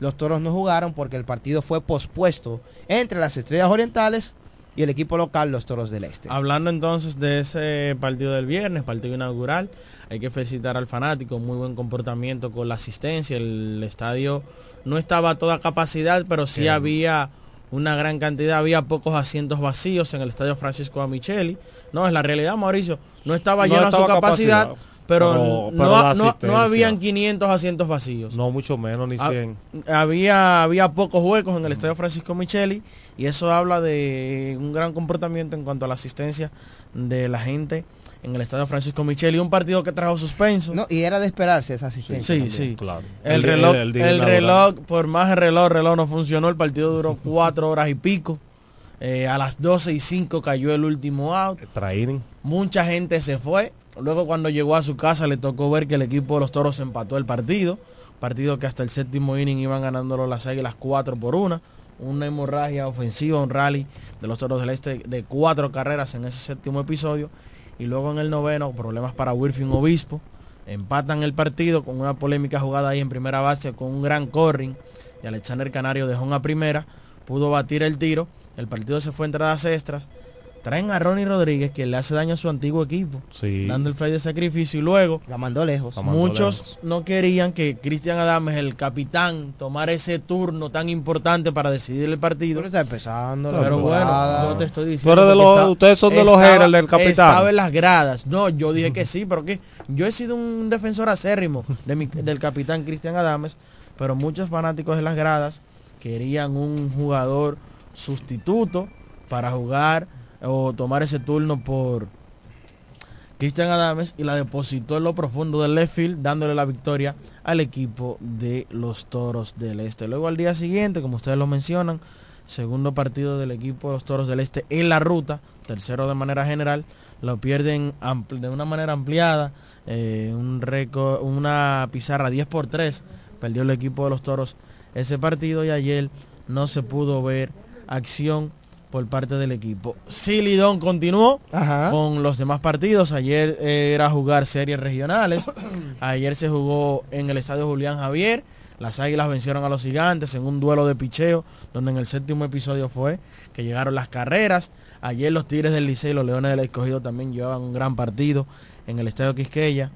los Toros no jugaron porque el partido fue pospuesto entre las Estrellas Orientales y el equipo local, los Toros del Este. Hablando entonces de ese partido del viernes, partido inaugural, hay que felicitar al fanático, muy buen comportamiento con la asistencia, el estadio no estaba a toda capacidad, pero sí Qué había una gran cantidad, había pocos asientos vacíos en el estadio Francisco Amicheli. No, es la realidad, Mauricio, no estaba No lleno a su capacidad, capacidad, pero, pero- no, no- no habían 500 asientos vacíos. No, mucho menos, ni Ah, 100. había, había pocos huecos en el estadio Francisco Micheli y eso habla de un gran comportamiento en cuanto a la asistencia de la gente en el estadio Francisco Micheli. Un partido que trajo suspenso. No, y era de esperarse esa asistencia. Sí, sí. Claro. El, El- reloj, el- reloj, por más el reloj, el reloj no funcionó. El partido duró cuatro horas y pico. Eh, a las 12 y 5 cayó el último out. Training. Mucha gente se fue. Luego cuando llegó a su casa le tocó ver que el equipo de los toros empató el partido. Partido que hasta el séptimo inning iban ganándolo las águilas 4 por 1. Una hemorragia ofensiva, un rally de los toros del este de cuatro carreras en ese séptimo episodio. Y luego en el noveno, problemas para Wilfin Obispo. Empatan el partido con una polémica jugada ahí en primera base con un gran corring. Y Alexander Canario dejó una primera. Pudo batir el tiro. El partido se fue a entradas extras. Traen a Ronnie Rodríguez que le hace daño a su antiguo equipo. Sí. Dando el fly de sacrificio. Y luego La mandó lejos. La mandó muchos lejos. no querían que Cristian Adames, el capitán, tomara ese turno tan importante para decidir el partido. Pero está empezando la Pero bueno, yo te estoy diciendo. eres de los- está- ustedes son de los haters del capitán. Estaba en las gradas. No, yo dije que sí, pero que yo he sido un defensor acérrimo de mi- del capitán Cristian Adames, pero muchos fanáticos de las gradas querían un jugador sustituto para jugar o tomar ese turno por Cristian Adames y la depositó en lo profundo del left field, dándole la victoria al equipo de los Toros del Este. Luego al día siguiente, como ustedes lo mencionan, segundo partido del equipo de los Toros del Este en la ruta, tercero de manera general, lo pierden de una manera ampliada, eh, un una pizarra 10 por 3, perdió el equipo de los Toros ese partido y ayer no se pudo ver acción por parte del equipo. Silidón continuó Ajá. con los demás partidos. Ayer eh, era jugar series regionales. Ayer se jugó en el estadio Julián Javier. Las Águilas vencieron a los Gigantes en un duelo de picheo, donde en el séptimo episodio fue que llegaron las carreras. Ayer los Tigres del Liceo y los Leones del Escogido también llevaban un gran partido en el estadio Quisqueya.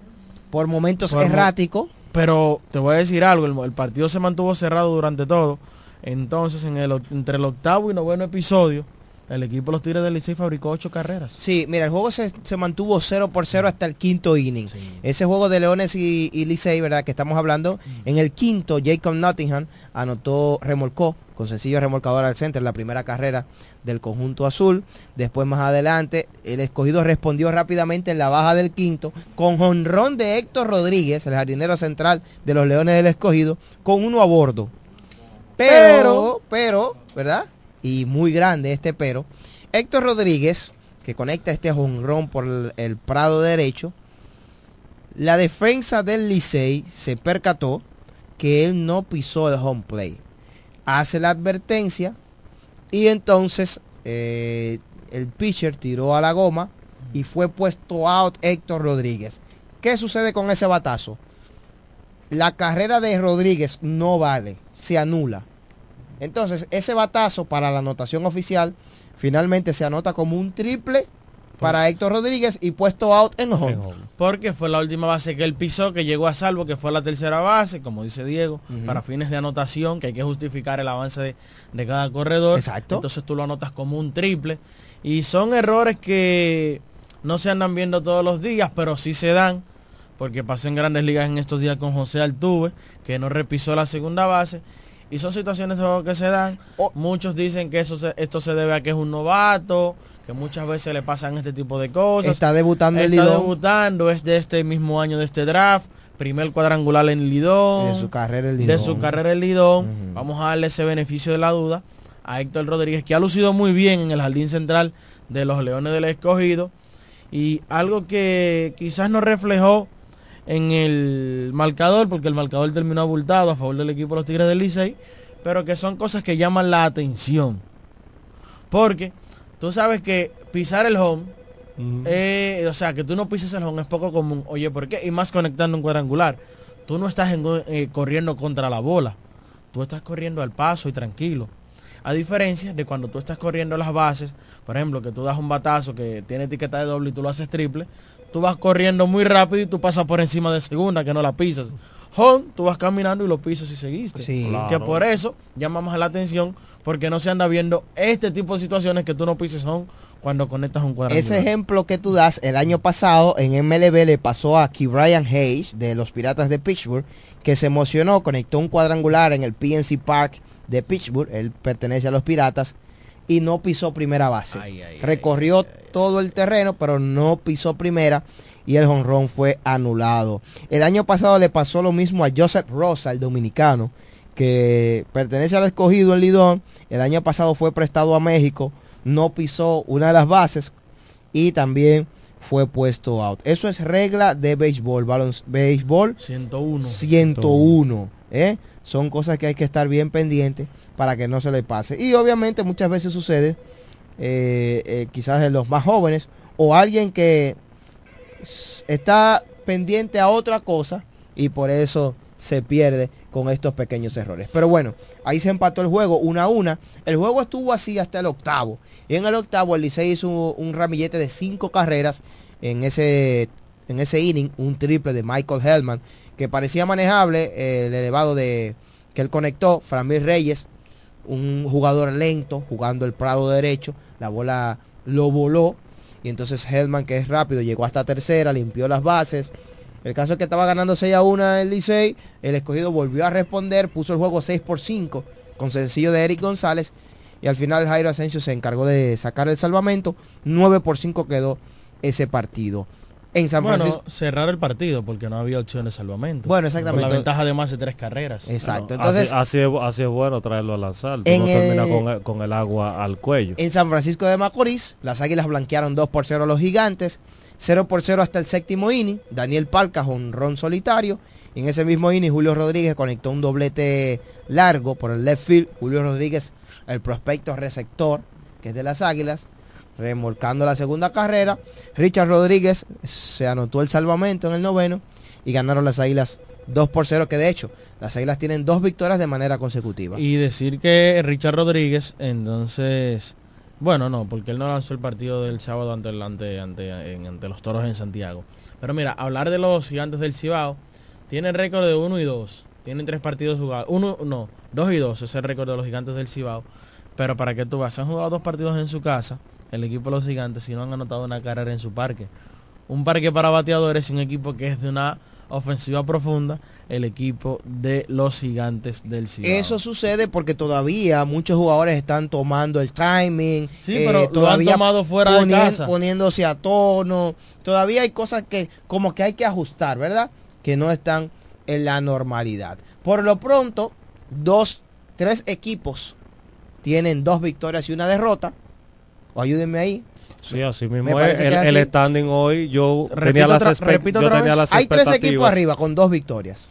Por momentos Por mo-. Pero te voy a decir algo, el, el partido se mantuvo cerrado durante todo. Entonces, en el, oc- entre el octavo y noveno episodio, el equipo de los Tigres del Licey fabricó ocho carreras. Sí, mira, el juego se, se mantuvo 0 por 0 hasta el quinto inning. Ese juego de Leones y, y Licey, ¿verdad? Que estamos hablando. En el quinto, Jacob Nottingham anotó, remolcó con sencillo remolcador al center la primera carrera del conjunto azul. Después más adelante, el escogido respondió rápidamente en la baja del quinto con jonrón de Héctor Rodríguez, el jardinero central de los Leones del escogido, con uno a bordo. Pero, pero, ¿verdad? Y muy grande este pero. Héctor Rodríguez, que conecta este jonrón por el, prado derecho, la defensa del Licey se percató que él no pisó el home play. Hace la advertencia y entonces eh, el pitcher tiró a la goma y fue puesto out Héctor Rodríguez. ¿Qué sucede con ese batazo? La carrera de Rodríguez no vale, se anula. Entonces, ese batazo para la anotación oficial finalmente se anota como un triple para Héctor Rodríguez y puesto out en home. Porque fue la última base que él pisó, que llegó a salvo, que fue la tercera base, como dice Diego, para fines de anotación, que hay que justificar el avance de, de cada corredor. Exacto. Entonces tú lo anotas como un triple. Y son errores que no se andan viendo todos los días, pero sí se dan. Porque pasé en grandes ligas en estos días con José Altuve, que no repisó la segunda base. Y son situaciones de juego que se dan. Oh. Muchos dicen que eso se- esto se debe a que es un novato, que muchas veces le pasan este tipo de cosas. Está debutando el Está Lidón debutando, es de este mismo año de este draft, primer cuadrangular en Lidón, de su carrera el de Lidón. su carrera en Lidón. Vamos a darle ese beneficio de la duda a Héctor Rodríguez, que ha lucido muy bien en el jardín central de los Leones del Escogido. Y algo que quizás no reflejó en el marcador, porque el marcador terminó abultado a favor del equipo de los Tigres del Licey, pero que son cosas que llaman la atención. Porque tú sabes que pisar el home Eh, o sea, que tú no pises el home es poco común. Oye, ¿por qué? Y más conectando un cuadrangular. Tú no estás en- eh, corriendo contra la bola. Tú estás corriendo al paso y tranquilo. A diferencia de cuando tú estás corriendo las bases, por ejemplo, que tú das un batazo que tiene etiqueta de doble y tú lo haces triple, tú vas corriendo muy rápido y tú pasas por encima de segunda que no la pisas. Home, tú vas caminando y lo pisas y seguiste. Sí. Que por eso llamamos la atención porque no se anda viendo este tipo de situaciones que tú no pises home cuando conectas un cuadrangular. Ese ejemplo que tú das, el año pasado en MLB le pasó a Brian Hayes de los Piratas de Pittsburgh, que se emocionó, conectó un cuadrangular en el PNC Park de Pittsburgh, él pertenece a los Piratas, y no pisó primera base. Recorrió todo el terreno, pero no pisó primera y el jonrón fue anulado. El año pasado le pasó lo mismo a Joseph Rosa, el dominicano, que pertenece al escogido en Lidón. El año pasado fue prestado a México, no pisó una de las bases y también fue puesto out. Eso es regla de béisbol, balons, béisbol 101. 101. ¿eh? Son cosas que hay que estar bien pendientes para que no se le pase. Y obviamente muchas veces sucede, eh, eh, quizás en los más jóvenes, o alguien que está pendiente a otra cosa y por eso se pierde con estos pequeños errores. Pero bueno, ahí se empató el juego, una a una. El juego estuvo así hasta el octavo. Y en el octavo el Licey hizo un, un ramillete de cinco carreras en ese, en ese inning, un triple de Michael Hellman, que parecía manejable, eh, el elevado de que él conectó, Framil Reyes, un jugador lento, jugando el prado derecho, la bola lo voló, y entonces Hellman, que es rápido, llegó hasta tercera, limpió las bases. El caso es que estaba ganando 6 a 1 el Licey, el escogido volvió a responder, puso el juego 6 por 5 con sencillo de Eric González y al final Jairo Asensio se encargó de sacar el salvamento, 9 por 5 quedó ese partido. En San bueno, Francisco, cerrar el partido porque no había opción de salvamento. Bueno, exactamente. Con la ventaja de más de tres carreras. Exacto. Bueno, Entonces, así, así es, así es bueno traerlo a lanzar. Tú En no terminas el- con el, con el agua al cuello. En San Francisco de Macorís, las Águilas blanquearon 2 por 0 a los Gigantes, 0 por 0 hasta el séptimo inning. Daniel Palca un ron solitario. Y en ese mismo inning, Julio Rodríguez conectó un doblete largo por el left field. Julio Rodríguez, el prospecto receptor, que es de las Águilas, remolcando la segunda carrera. Richard Rodríguez se anotó el salvamento en el noveno y ganaron las Águilas 2 por 0, que de hecho, las Águilas tienen dos victorias de manera consecutiva. Y decir que Richard Rodríguez, entonces, bueno, no, porque él no lanzó el partido del sábado ante, los toros en Santiago. Pero mira, hablar de los gigantes del Cibao, tienen récord de 1 y 2. Tienen tres partidos jugados. Uno, no, 2 y 2 es el récord de los gigantes del Cibao. Pero para que tú vas, han jugado dos partidos en su casa, el equipo de los gigantes, y no han anotado una carrera en su parque. Un parque para bateadores y un equipo que es de una ofensiva profunda, el equipo de los gigantes del Cibao. Eso sucede porque todavía muchos jugadores están tomando el timing. Sí, pero lo han tomado fuera de ponien- casa. Poniéndose a tono. Todavía hay cosas que como que hay que ajustar, ¿verdad? Que no están en la normalidad. Por lo pronto, dos, tres equipos tienen dos victorias y una derrota. O ayúdenme ahí. Sí, así mismo es. El, standing hoy, yo Repito tenía las, otra- espe- repito yo otra tenía vez. las Hay tres equipos expectativas. arriba con dos victorias.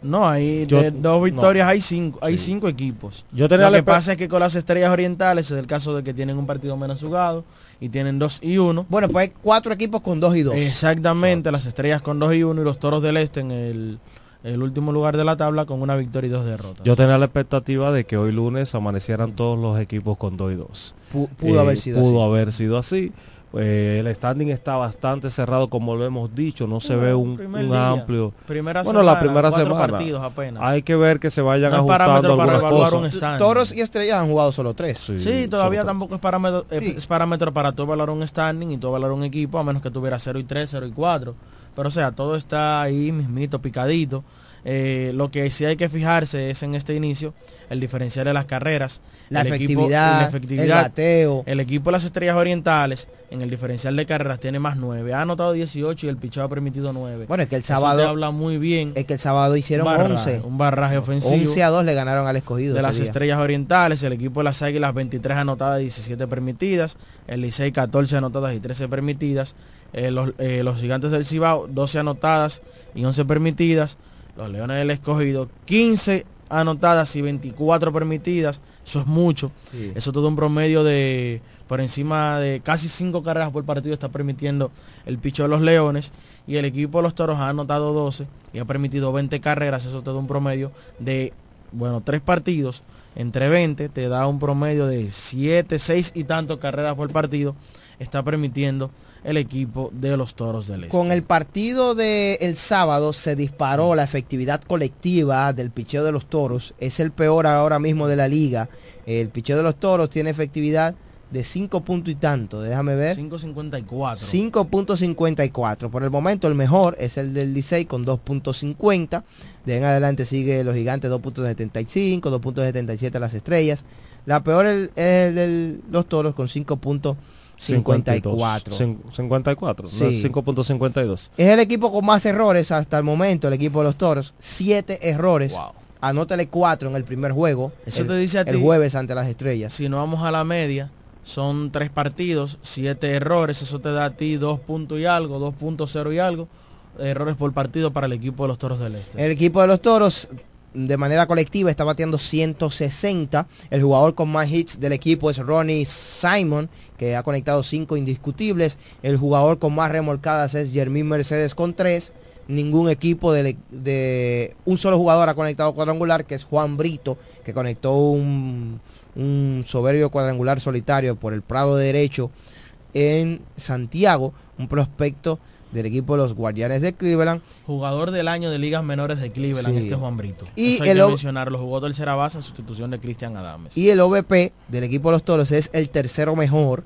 No, hay Yo- de dos victorias, no. hay cinco, hay cinco equipos. Yo tenía Lo que pasa es que con las estrellas orientales es el caso de que tienen un partido menos jugado y tienen dos y uno. Bueno, pues hay cuatro equipos con dos y dos. Exactamente, las estrellas con dos y uno y los toros del este en el, el último lugar de la tabla con una victoria y dos derrotas. Yo tenía la expectativa de que hoy lunes amanecieran todos los equipos con 2 y 2. Pu- pudo haber sido pudo así. haber sido así. Eh, el standing está bastante cerrado, como lo hemos dicho. No se No, ve un, un día, amplio. primera bueno, la semana, primera cuatro semana. partidos apenas. Hay que ver que se vayan No ajustando parámetro para algunas cosas. Toros y estrellas han jugado solo tres. Sí, todavía tampoco es parámetro, es- es parámetro para tú evaluar un standing y tú evaluar un equipo, a menos que tuviera 0 y 3, 0 y 4. Pero o sea, todo está ahí mismito, picadito. Eh, lo que sí hay que fijarse es en este inicio el diferencial de las carreras. La el equipo- efectividad, la el efectividad. bateo. El equipo de las estrellas orientales en el diferencial de carreras tiene más 9. Ha anotado 18 y el pichado ha permitido 9. Bueno, es que el sábado- habla muy bien. Es que el sábado hicieron Un barraje, 11. Un barraje ofensivo. 11 a 2 le ganaron al escogido. De las día. estrellas orientales, el equipo de las águilas 23 anotadas y 17 permitidas, el Licey 14 anotadas y 13 permitidas, eh, los, eh, los gigantes del Cibao 12 anotadas y 11 permitidas, los leones del escogido 15 anotadas y 24 permitidas, eso es mucho, Sí. eso todo un promedio de por encima de casi cinco carreras por partido está permitiendo el picho de los Leones. Y el equipo de los Toros ha anotado 12 y ha permitido 20 carreras, eso te da un promedio de, bueno, tres partidos. Entre 20, te da un promedio de 7, 6 y tanto carreras por partido, está permitiendo el equipo de los Toros del Este. Con el partido del sábado se disparó la efectividad colectiva del picheo de los toros. Es el peor ahora mismo de la liga. El picheo de los toros tiene efectividad de 5 puntos y tanto. Déjame ver. 5.54. 5.54. Por el momento el mejor es el del Licey con 2.50. De en adelante sigue los gigantes 2.75, 2.77 las estrellas. La peor el- es el de los toros con 5.54. 54, Sí. no es 5.52. Es el equipo con más errores hasta el momento, el equipo de los toros. Siete errores. Anótale cuatro en el primer juego. Eso el, te dice a el ti- jueves ante las estrellas. Si no vamos a la media, son tres partidos, siete errores, eso te da a ti dos puntos y algo, 2.0 y algo, errores por partido para el equipo de los Toros del Este. El equipo de los toros de manera colectiva está bateando 160. El jugador con más hits del equipo es Ronnie Simon, que ha conectado cinco indiscutibles. El jugador con más remolcadas es Jermín Mercedes con tres. Ningún equipo de, de un solo jugador ha conectado cuadrangular, que es Juan Brito, que conectó un, un soberbio cuadrangular solitario por el Prado derecho en Santiago, un prospecto del equipo de los Guardianes de Cleveland. Jugador del año de ligas menores de Cleveland, Sí. este Juan Brito. Y Eso hay el que mencionarlo, jugó tercera base en sustitución de Cristian Adames. Y el OVP del equipo de los Toros es el tercero mejor.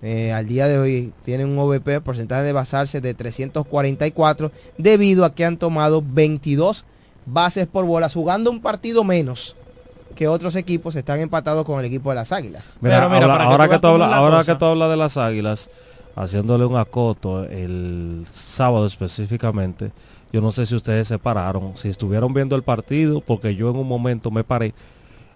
Eh, al día de hoy tiene un OVP, porcentaje de basarse de 344, debido a que han tomado 22 bases por bolas, jugando un partido menos que otros equipos están empatados con el equipo de las Águilas. Mira, Pero mira, ahora, para que ahora tú que tú ahora cosa. que tú hablas de las águilas, haciéndole un acoto el sábado específicamente, yo no sé si ustedes se pararon, si estuvieron viendo el partido, porque yo en un momento me paré.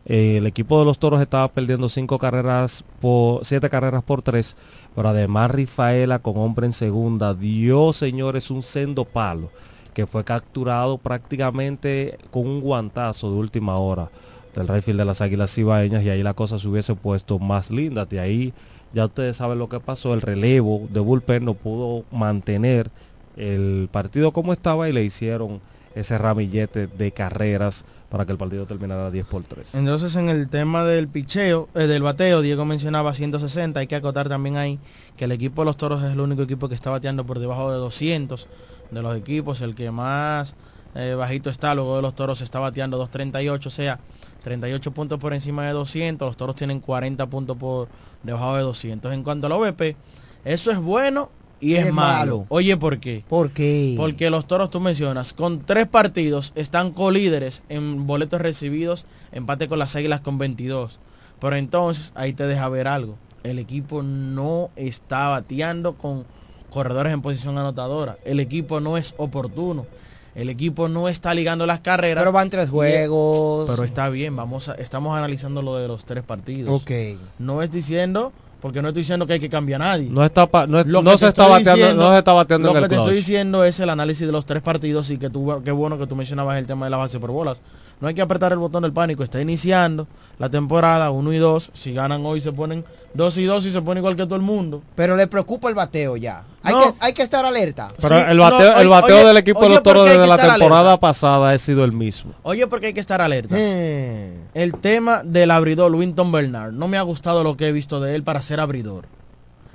eh, el equipo de los toros estaba perdiendo cinco carreras por siete carreras por tres, pero además Rifaela con hombre en segunda dio señores un sendo palo que fue capturado prácticamente con un guantazo de última hora del Rayfield de las Águilas Cibaeñas y ahí la cosa se hubiese puesto más linda. De ahí ya ustedes saben lo que pasó, el relevo de Bullpen no pudo mantener el partido como estaba y le hicieron ese ramillete de carreras para que el partido terminara 10 por 3. Entonces en el tema del picheo, eh, del bateo, Diego mencionaba 160, hay que acotar también ahí que el equipo de los Toros es el único equipo que está bateando por debajo de 200 de los equipos, el que más eh, bajito está, luego de los Toros está bateando 238, o sea, 38 puntos por encima de 200, los Toros tienen 40 puntos por debajo de 200. En cuanto al OVP, eso es bueno y es, Es malo. malo. Oye, ¿por qué? ¿Por qué? Porque los toros tú mencionas, con tres partidos están colíderes en boletos recibidos, empate con las águilas con 22. Pero entonces ahí te deja ver algo. El equipo no está bateando con corredores en posición anotadora. El equipo no es oportuno. El equipo no está ligando las carreras. Pero van tres juegos. Pero está bien, vamos a- estamos analizando lo de los tres partidos. Ok. No es diciendo, porque no estoy diciendo que hay que cambiar a nadie. No está pa- no es- Lo no que se está bateando, diciendo- no se está bateando lo en el que te estoy diciendo es el análisis de los tres partidos y que tú, qué bueno que tú mencionabas el tema de la base por bolas. No hay que apretar el botón del pánico, está iniciando la temporada 1 y 2. Si ganan hoy se ponen 2 y 2 y se pone igual que todo el mundo. Pero le preocupa el bateo ya. Hay, No. que, hay que estar alerta. Pero Sí, el no, bateo, el oye, bateo oye, del equipo de los toros ¿por qué hay desde la temporada alerta? pasada ha sido el mismo. Oye, porque hay que estar alerta. Eh. El tema del abridor Winton Bernard. No me ha gustado lo que he visto de él para ser abridor.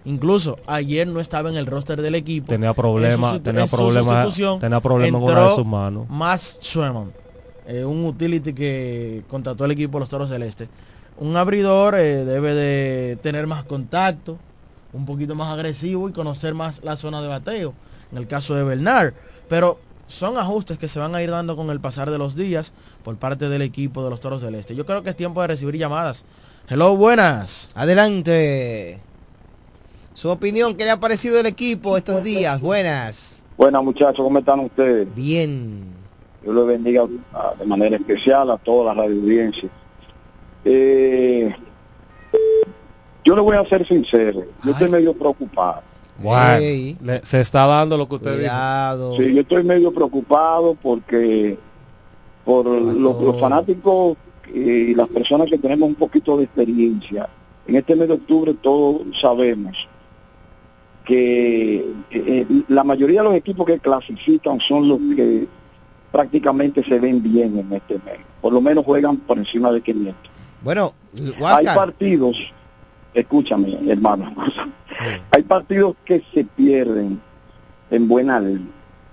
Incluso ayer no estaba en el roster del equipo. Tenía En problemas, tenía problemas, tenía problemas en una de sus manos. Max Sherman, eh, un utility que contrató el equipo de los Toros del Este. Un abridor eh, debe de tener más contacto, un poquito más agresivo y conocer más la zona de bateo. En el caso de Bernard. Pero son ajustes que se van a ir dando con el pasar de los días por parte del equipo de los Toros del Este. Yo creo que es tiempo de recibir llamadas. Hello, buenas. Adelante. Su opinión, ¿qué le ha parecido el equipo estos días? Buenas. Buenas muchachos, ¿cómo están ustedes? Bien. Yo les bendiga de manera especial a toda la radio audiencia. Eh, yo le voy a ser sincero, yo estoy medio preocupado. Bueno, le- se está dando lo que usted dijo. Cuidado. Sí, yo estoy medio preocupado porque por los, los fanáticos y las personas que tenemos un poquito de experiencia En este mes de octubre todos sabemos que eh, eh, la mayoría de los equipos que clasifican son los que prácticamente se ven bien en este mes. Por lo menos juegan por encima de 500. Bueno, Hay partidos, escúchame, hermano, hay partidos que se pierden en buena ley,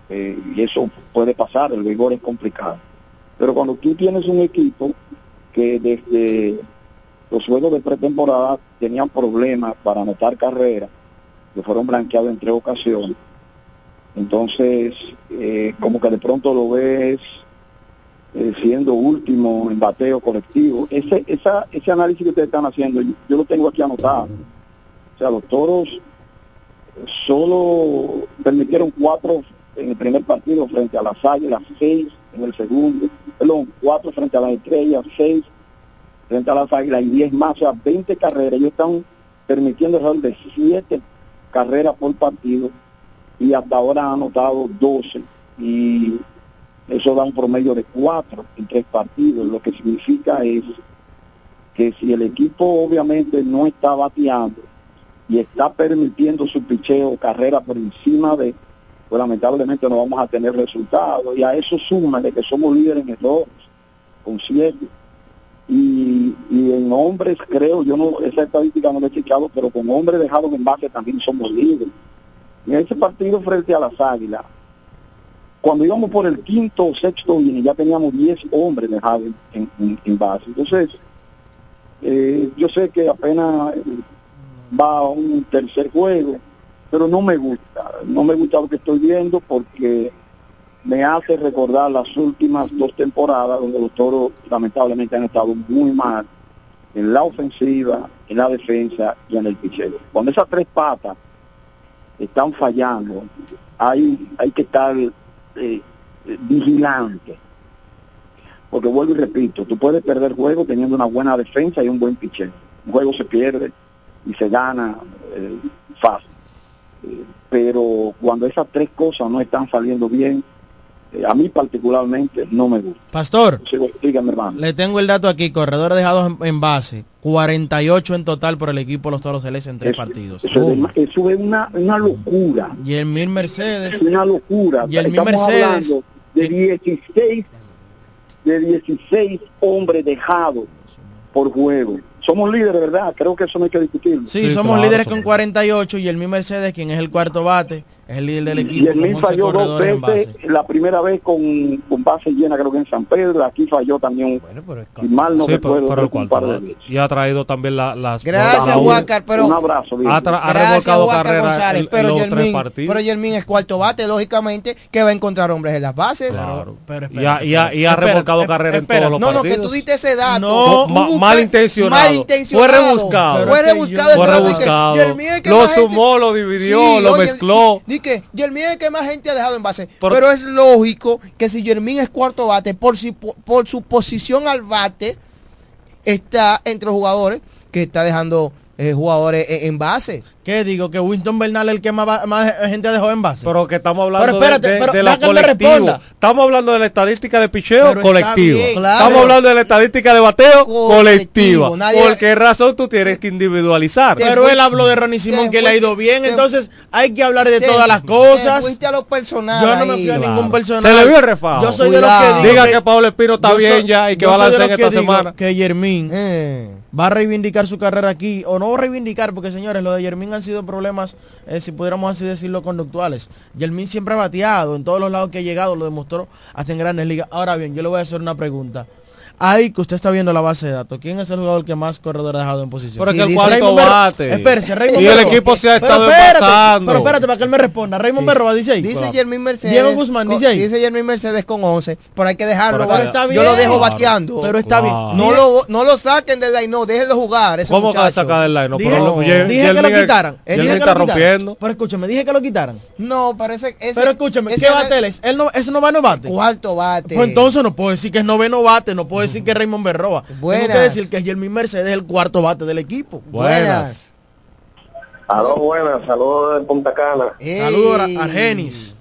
eh, y eso puede pasar, el vigor es complicado. Pero cuando tú tienes un equipo que desde los juegos de pretemporada tenían problemas para anotar carreras, que fueron blanqueados en tres ocasiones, entonces eh, como que de pronto lo ves eh, siendo último en bateo colectivo. Ese, esa, ese análisis que ustedes están haciendo, yo, yo lo tengo aquí anotado. O sea, los toros solo permitieron cuatro en el primer partido frente a las águilas, seis en el segundo, perdón, cuatro frente a las estrellas, seis frente a las águilas y diez más, o sea, 20 carreras. Ellos están permitiendo alrededor de siete carreras por partido y hasta ahora han anotado 12 y eso da un promedio de cuatro en tres partidos, lo que significa es que si el equipo obviamente no está bateando y está permitiendo su picheo carrera por encima de, pues lamentablemente no vamos a tener resultados. Y a eso suma de que somos líderes en errores, con siete. Y, y en hombres creo, yo no, esa estadística no la he chequeado, pero con hombres dejados en base también somos líderes. En ese partido frente a las águilas, cuando íbamos por el quinto o sexto inning, ya teníamos 10 hombres dejados en, base. Entonces, eh, yo sé que apenas eh, va a un tercer juego, pero no me gusta. No me gusta lo que estoy viendo porque me hace recordar las últimas dos temporadas donde los toros lamentablemente han estado muy mal en la ofensiva, en la defensa y en el picheo. Cuando esas tres patas están fallando, hay, hay que estar eh, vigilante. Porque vuelvo y repito, tú puedes perder juego teniendo una buena defensa y un buen picheo. Un juego se pierde y se gana eh, fácil. Eh, pero cuando esas tres cosas no están saliendo bien, a mí particularmente no me gusta. Pastor, Sigo- Dígame, hermano. le tengo el dato aquí, corredores dejados en, en base, 48 en total por el equipo de los Toros Celestes en tres Eso- partidos. Eso, es, eso es una, una locura. Y el Mil Mercedes, Es una locura. Y el Mil Estamos Mercedes, hablando de 16, de 16 hombres dejados por juego. Somos líderes, ¿verdad? Creo que eso no hay que discutirlo. sí, somos líderes con 48 y el Mil Mercedes, quien es el cuarto bate, es el líder del equipo. Y el 11 falló dos veces, la primera vez con, con base llena creo que en San Pedro, aquí falló también, si mal no Sí, pero, recuerdo, pero un par de veces. Y ha traído también la- las... Gracias, Huáscar, pero- Un abrazo. Ha, tra- ha Huáscar carreras González, en, pero los tres partidos. pero Yermín es cuarto bate, lógicamente, que va a encontrar hombres en las bases. Claro. Pero y ha, y ha- y ha espérate, carreras en todos los No, no, partidos. que tú diste ese dato. No, ma- malintencionado. malintencionado. Fue rebuscado. Fue Pero es rebuscado. Fue rebuscado. Es Lo sumó, lo dividió, lo mezcló. Di que Yermín es que más gente ha dejado en base. Por- pero es lógico que si Yermín es cuarto bate, por, si, por su posición al bate, está entre los jugadores que está dejando eh, jugadores en, en base. ¿Qué digo? Que Winston Bernal es el que más, va- más gente dejó en base. Pero que estamos hablando Pero espérate, de, de, pero de la colectivo. Estamos hablando de la estadística de picheo Pero está colectiva. bien, claro. Estamos hablando de la estadística de bateo Colectivo, colectiva. nadie- ¿Por qué razón tú tienes que individualizar? Te Pero fui- él habló de Ronnie Simón te que le ha ido bien, te- entonces hay que hablar de Te- todas las cosas. fuiste a lo personal Yo no me fui a Claro. ningún personal. Se le vio el refajo. Yo soy Cuidado. de los que digo Diga que, que Pablo Espino está bien soy- ya y que yo va a lanzar los esta semana. Que Yermín Eh. va a reivindicar su carrera aquí, o no va a reivindicar, porque señores, lo de Yermín han sido problemas, eh, si pudiéramos así decirlo, conductuales. Yermín siempre ha bateado, en todos los lados que ha llegado, lo demostró hasta en grandes ligas. Ahora bien, yo le voy a hacer una pregunta. Ahí que usted está viendo la base de datos, ¿quién es el jugador que más corredor ha dejado en posición? Pero es Sí, que el cuarto bate. Espérese, Raymond Y el equipo se ha estado espérate, envasando. Pero espérate para que él me responda. Raymond Berroa dice ahí. Dice Yermín Mercedes. Diego Guzmán con- dice ahí. Dice Yermín Mercedes con 11. Pero hay que dejarlo. Yo lo dejo Claro. bateando. Pero está bien. No, lo, no lo saquen del line, no, déjenlo jugar. ese ¿Cómo que muchacho. sacar del line? No, Dije, pero Ye- dije que lo quitaran. Yermín Dije que está lo quitaran. rompiendo. Pero escúchame, dije que lo quitaran. No, parece ese. Pero escúchame, ¿qué bate él es? Él no, ese no va no bate. Cuarto bate. Pues entonces no puedo decir que es noveno bate, no puedo decir que es Raymond Berroa. Tengo Buenas. que decir que Yermín Mercedes es el cuarto bate del equipo. Buenas. Aló, buenas, saludos de Punta Cana. Saludos a Argenis.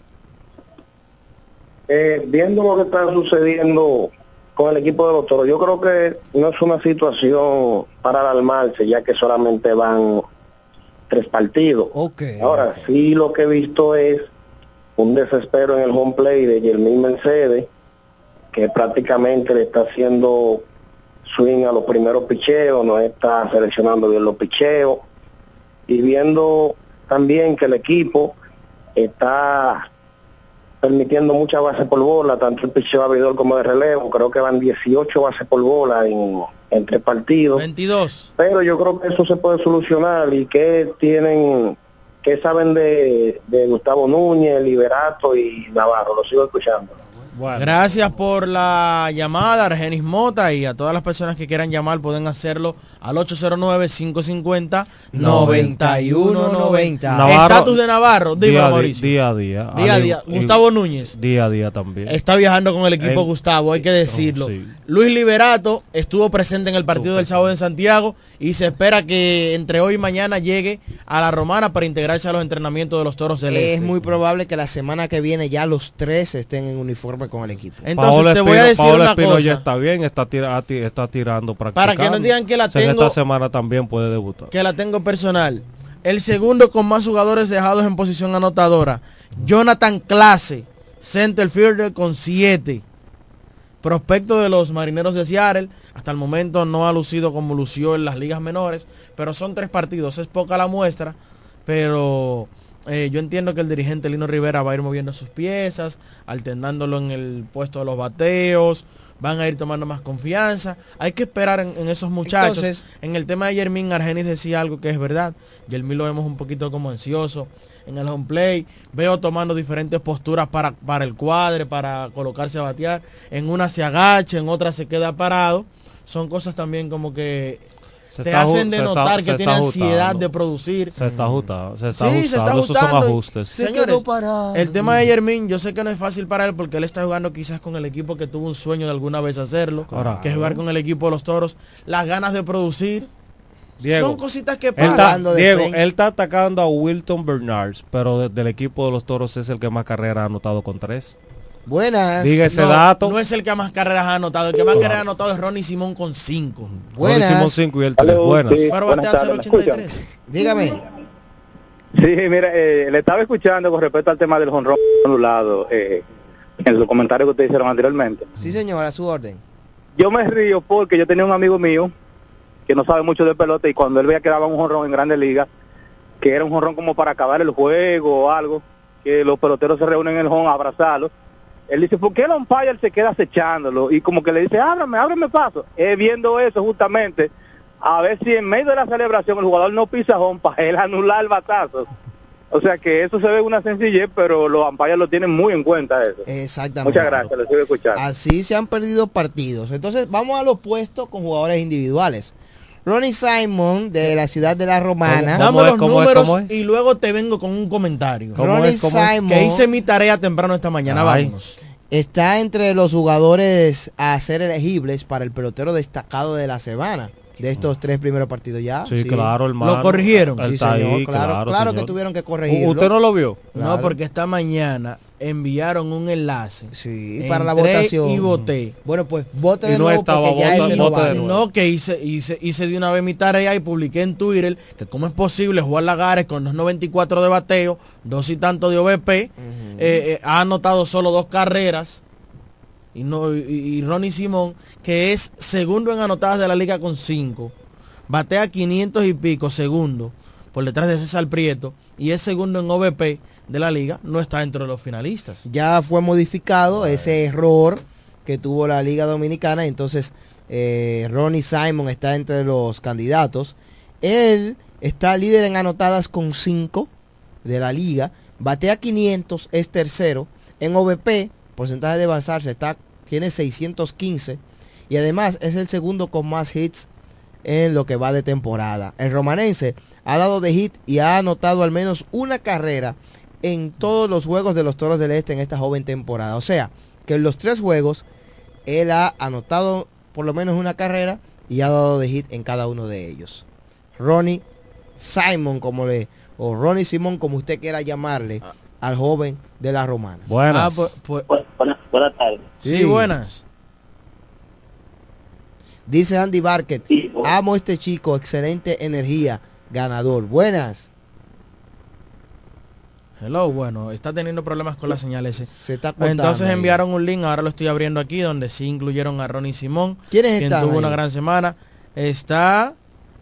Eh, viendo lo que está sucediendo con el equipo de los toros. Yo creo que no es una situación para alarmarse, ya que solamente van tres partidos. Ahora, sí lo que he visto es un desespero en el home play de Jermín Mercedes, que prácticamente le está haciendo swing a los primeros picheos, no está seleccionando bien los picheos, y viendo también que el equipo está permitiendo muchas bases por bola, tanto el picheo abridor como de relevo, creo que van 18 bases por bola en, en tres partidos. 22. Pero yo creo que eso se puede solucionar y que tienen, que saben de, de Gustavo Núñez, Liberato y Navarro, lo sigo escuchando. Gracias por la llamada, Argenis Mota, y a todas las personas que quieran llamar pueden hacerlo al 809-550-9190. Navarro, Estatus de Navarro, dime día, Mauricio. día a día. Día a Al- día. y- Gustavo Núñez. Día a día también. Está viajando con el equipo Gustavo, hay que decirlo. Oh, sí. Luis Liberato estuvo presente en el partido del sábado en Santiago y se espera que entre hoy y mañana llegue a la Romana para integrarse a los entrenamientos de los Toros Celestes. Es muy probable que la semana que viene ya los tres estén en uniforme con el equipo. Entonces Paola te voy a decir Paola una Espino cosa. ya está bien, está, tira- ti- está tirando Para que no digan que la en tengo- esta semana también puede debutar. que la tengo personal. El segundo con más jugadores dejados en posición anotadora. Jonathan Clase, center fielder con 7. Prospecto de los marineros de Seattle. Hasta el momento no ha lucido como lució en las ligas menores. Pero son tres partidos. Es poca la muestra. Pero eh, yo entiendo que el dirigente Lino Rivera va a ir moviendo sus piezas. Alternándolo en el puesto de los bateos. Van a ir tomando más confianza. Hay que esperar en, en esos muchachos. Entonces- en el tema de Yermín, Argenis decía algo que es verdad. Yermín lo vemos un poquito como ansioso en el home play. Veo tomando diferentes posturas para, para el cuadre, para colocarse a batear. En una se agacha, en otra se queda parado. Son cosas también como que Se te está hacen aju- de se está- que está tiene ansiedad ajustando. de producir. Se está ajustando, se está Sí, se está ajustando, esos son ajustando. ajustes. Señores, el tema de Yermín, yo sé que no es fácil para él porque él está jugando quizás con el equipo que tuvo un sueño de alguna vez hacerlo, Claro. que es jugar con el equipo de los toros, las ganas de producir. Diego, son cositas que Él pasan. Diego, él está atacando a Wilton Bernards, pero de- del equipo de los toros es el que más carreras ha anotado con tres. Buenas. Diga ese No, dato. No es el que más carreras ha anotado, el que más carreras ha anotado es Ronnie Simón con 5. Ronnie Simón cinco y él tres. Buenas. Pero batea 0.83. Dígame. Sí, mira, eh, le estaba escuchando con respecto al tema del jonrón anulado eh, en los comentarios que ustedes hicieron anteriormente. Sí, señor, a su orden. Yo me río porque yo tenía un amigo mío que no sabe mucho de pelota y cuando él veía que daba un jonrón en Grandes Ligas, que era un jonrón como para acabar el juego o algo, que los peloteros se reúnen en el home a abrazarlo, él dice, ¿por qué el umpire se queda acechándolo? Y como que le dice, ábrame, ábrame paso. Eh, viendo eso justamente, a ver si en medio de la celebración el jugador no pisa home para él anular el batazo. O sea que eso se ve una sencillez, pero los umpires lo tienen muy en cuenta eso. Exactamente. Muchas gracias, lo sigo escuchando. Así se han perdido partidos. Entonces vamos a los puestos con jugadores individuales. Ronnie Simon de la ciudad de La Romana. Dame los números y luego te vengo con un comentario. Ronnie Simon Que hice mi tarea temprano esta mañana. Ay. Vámonos. está entre los jugadores a ser elegibles para el pelotero destacado de la semana. De estos tres primeros partidos ya. Sí, claro, hermano. ¿Lo corrigieron? Sí, señor, ahí, claro, claro, claro que tuvieron que corregirlo. ¿Usted no lo vio? No, porque esta mañana enviaron un enlace. Sí, para la votación. Y voté. Bueno, pues vote de no nuevo estaba, porque ya vota- ese no de vale. nuevo. No, que hice, hice, hice de una vez mi tarea y publiqué en Twitter que cómo es posible jugar Lagares con 2.94 de bateo, dos y tanto de OVP, eh, eh, ha anotado solo dos carreras, y, no, y, Ronnie Simón, que es segundo en anotadas de la liga con cinco, batea 500 y pico, segundo, por detrás de César Prieto, y es segundo en OVP de la liga, no está dentro de los finalistas. ya fue modificado ese error que tuvo la Liga Dominicana. Entonces, eh, Ronnie Simon está entre los candidatos. Él está líder en anotadas con 5 de la liga. Batea 500, es tercero. En OVP, porcentaje de avanzarse, está, tiene 615. Y además es el segundo con más hits en lo que va de temporada. El romanense ha dado de hit y ha anotado al menos una carrera en todos los juegos de los Toros del Este en esta joven temporada. O sea, que en los tres juegos él ha anotado por lo menos una carrera y ha dado de hit en cada uno de ellos. Ronnie Simon, como le, o Ronnie Simón, como usted quiera llamarle, al joven de la romana. Buenas. Ah, pues- pues- Buenas, buenas tardes. sí, buenas. Dice Andy Barket, amo este chico, excelente energía, ganador. Buenas. Hello, bueno, está teniendo problemas con la señal ese. Se está cortando Entonces ahí. enviaron un link, ahora lo estoy abriendo aquí, donde sí incluyeron a Ronnie Simón, ¿Quiénes quien están tuvo ahí? una gran semana. Está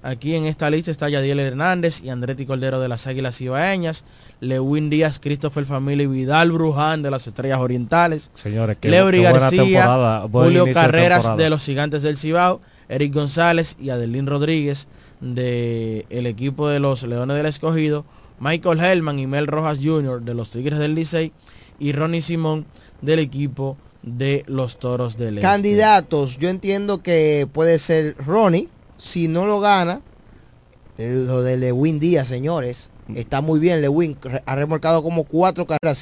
aquí en esta lista está Yadiel Hernández y Andretti Cordero de las Águilas Ibaeñas, Lewin Díaz, Christopher Familia y Vidal Bruján de las Estrellas Orientales. Señores, qué- Leury qué buena García, temporada, buen Julio de Carreras de los Gigantes del Cibao, Eric González y Adelín Rodríguez del equipo de los Leones del Escogido, Michael Hellman y Mel Rojas Jr. de los Tigres del Licey y Ronnie Simón del equipo de los Toros del Este. Candidatos, yo entiendo que puede ser Ronnie, si no lo gana, el- lo de Lewin Díaz, señores. Está muy bien Lewin, ha remolcado como cuatro carreras,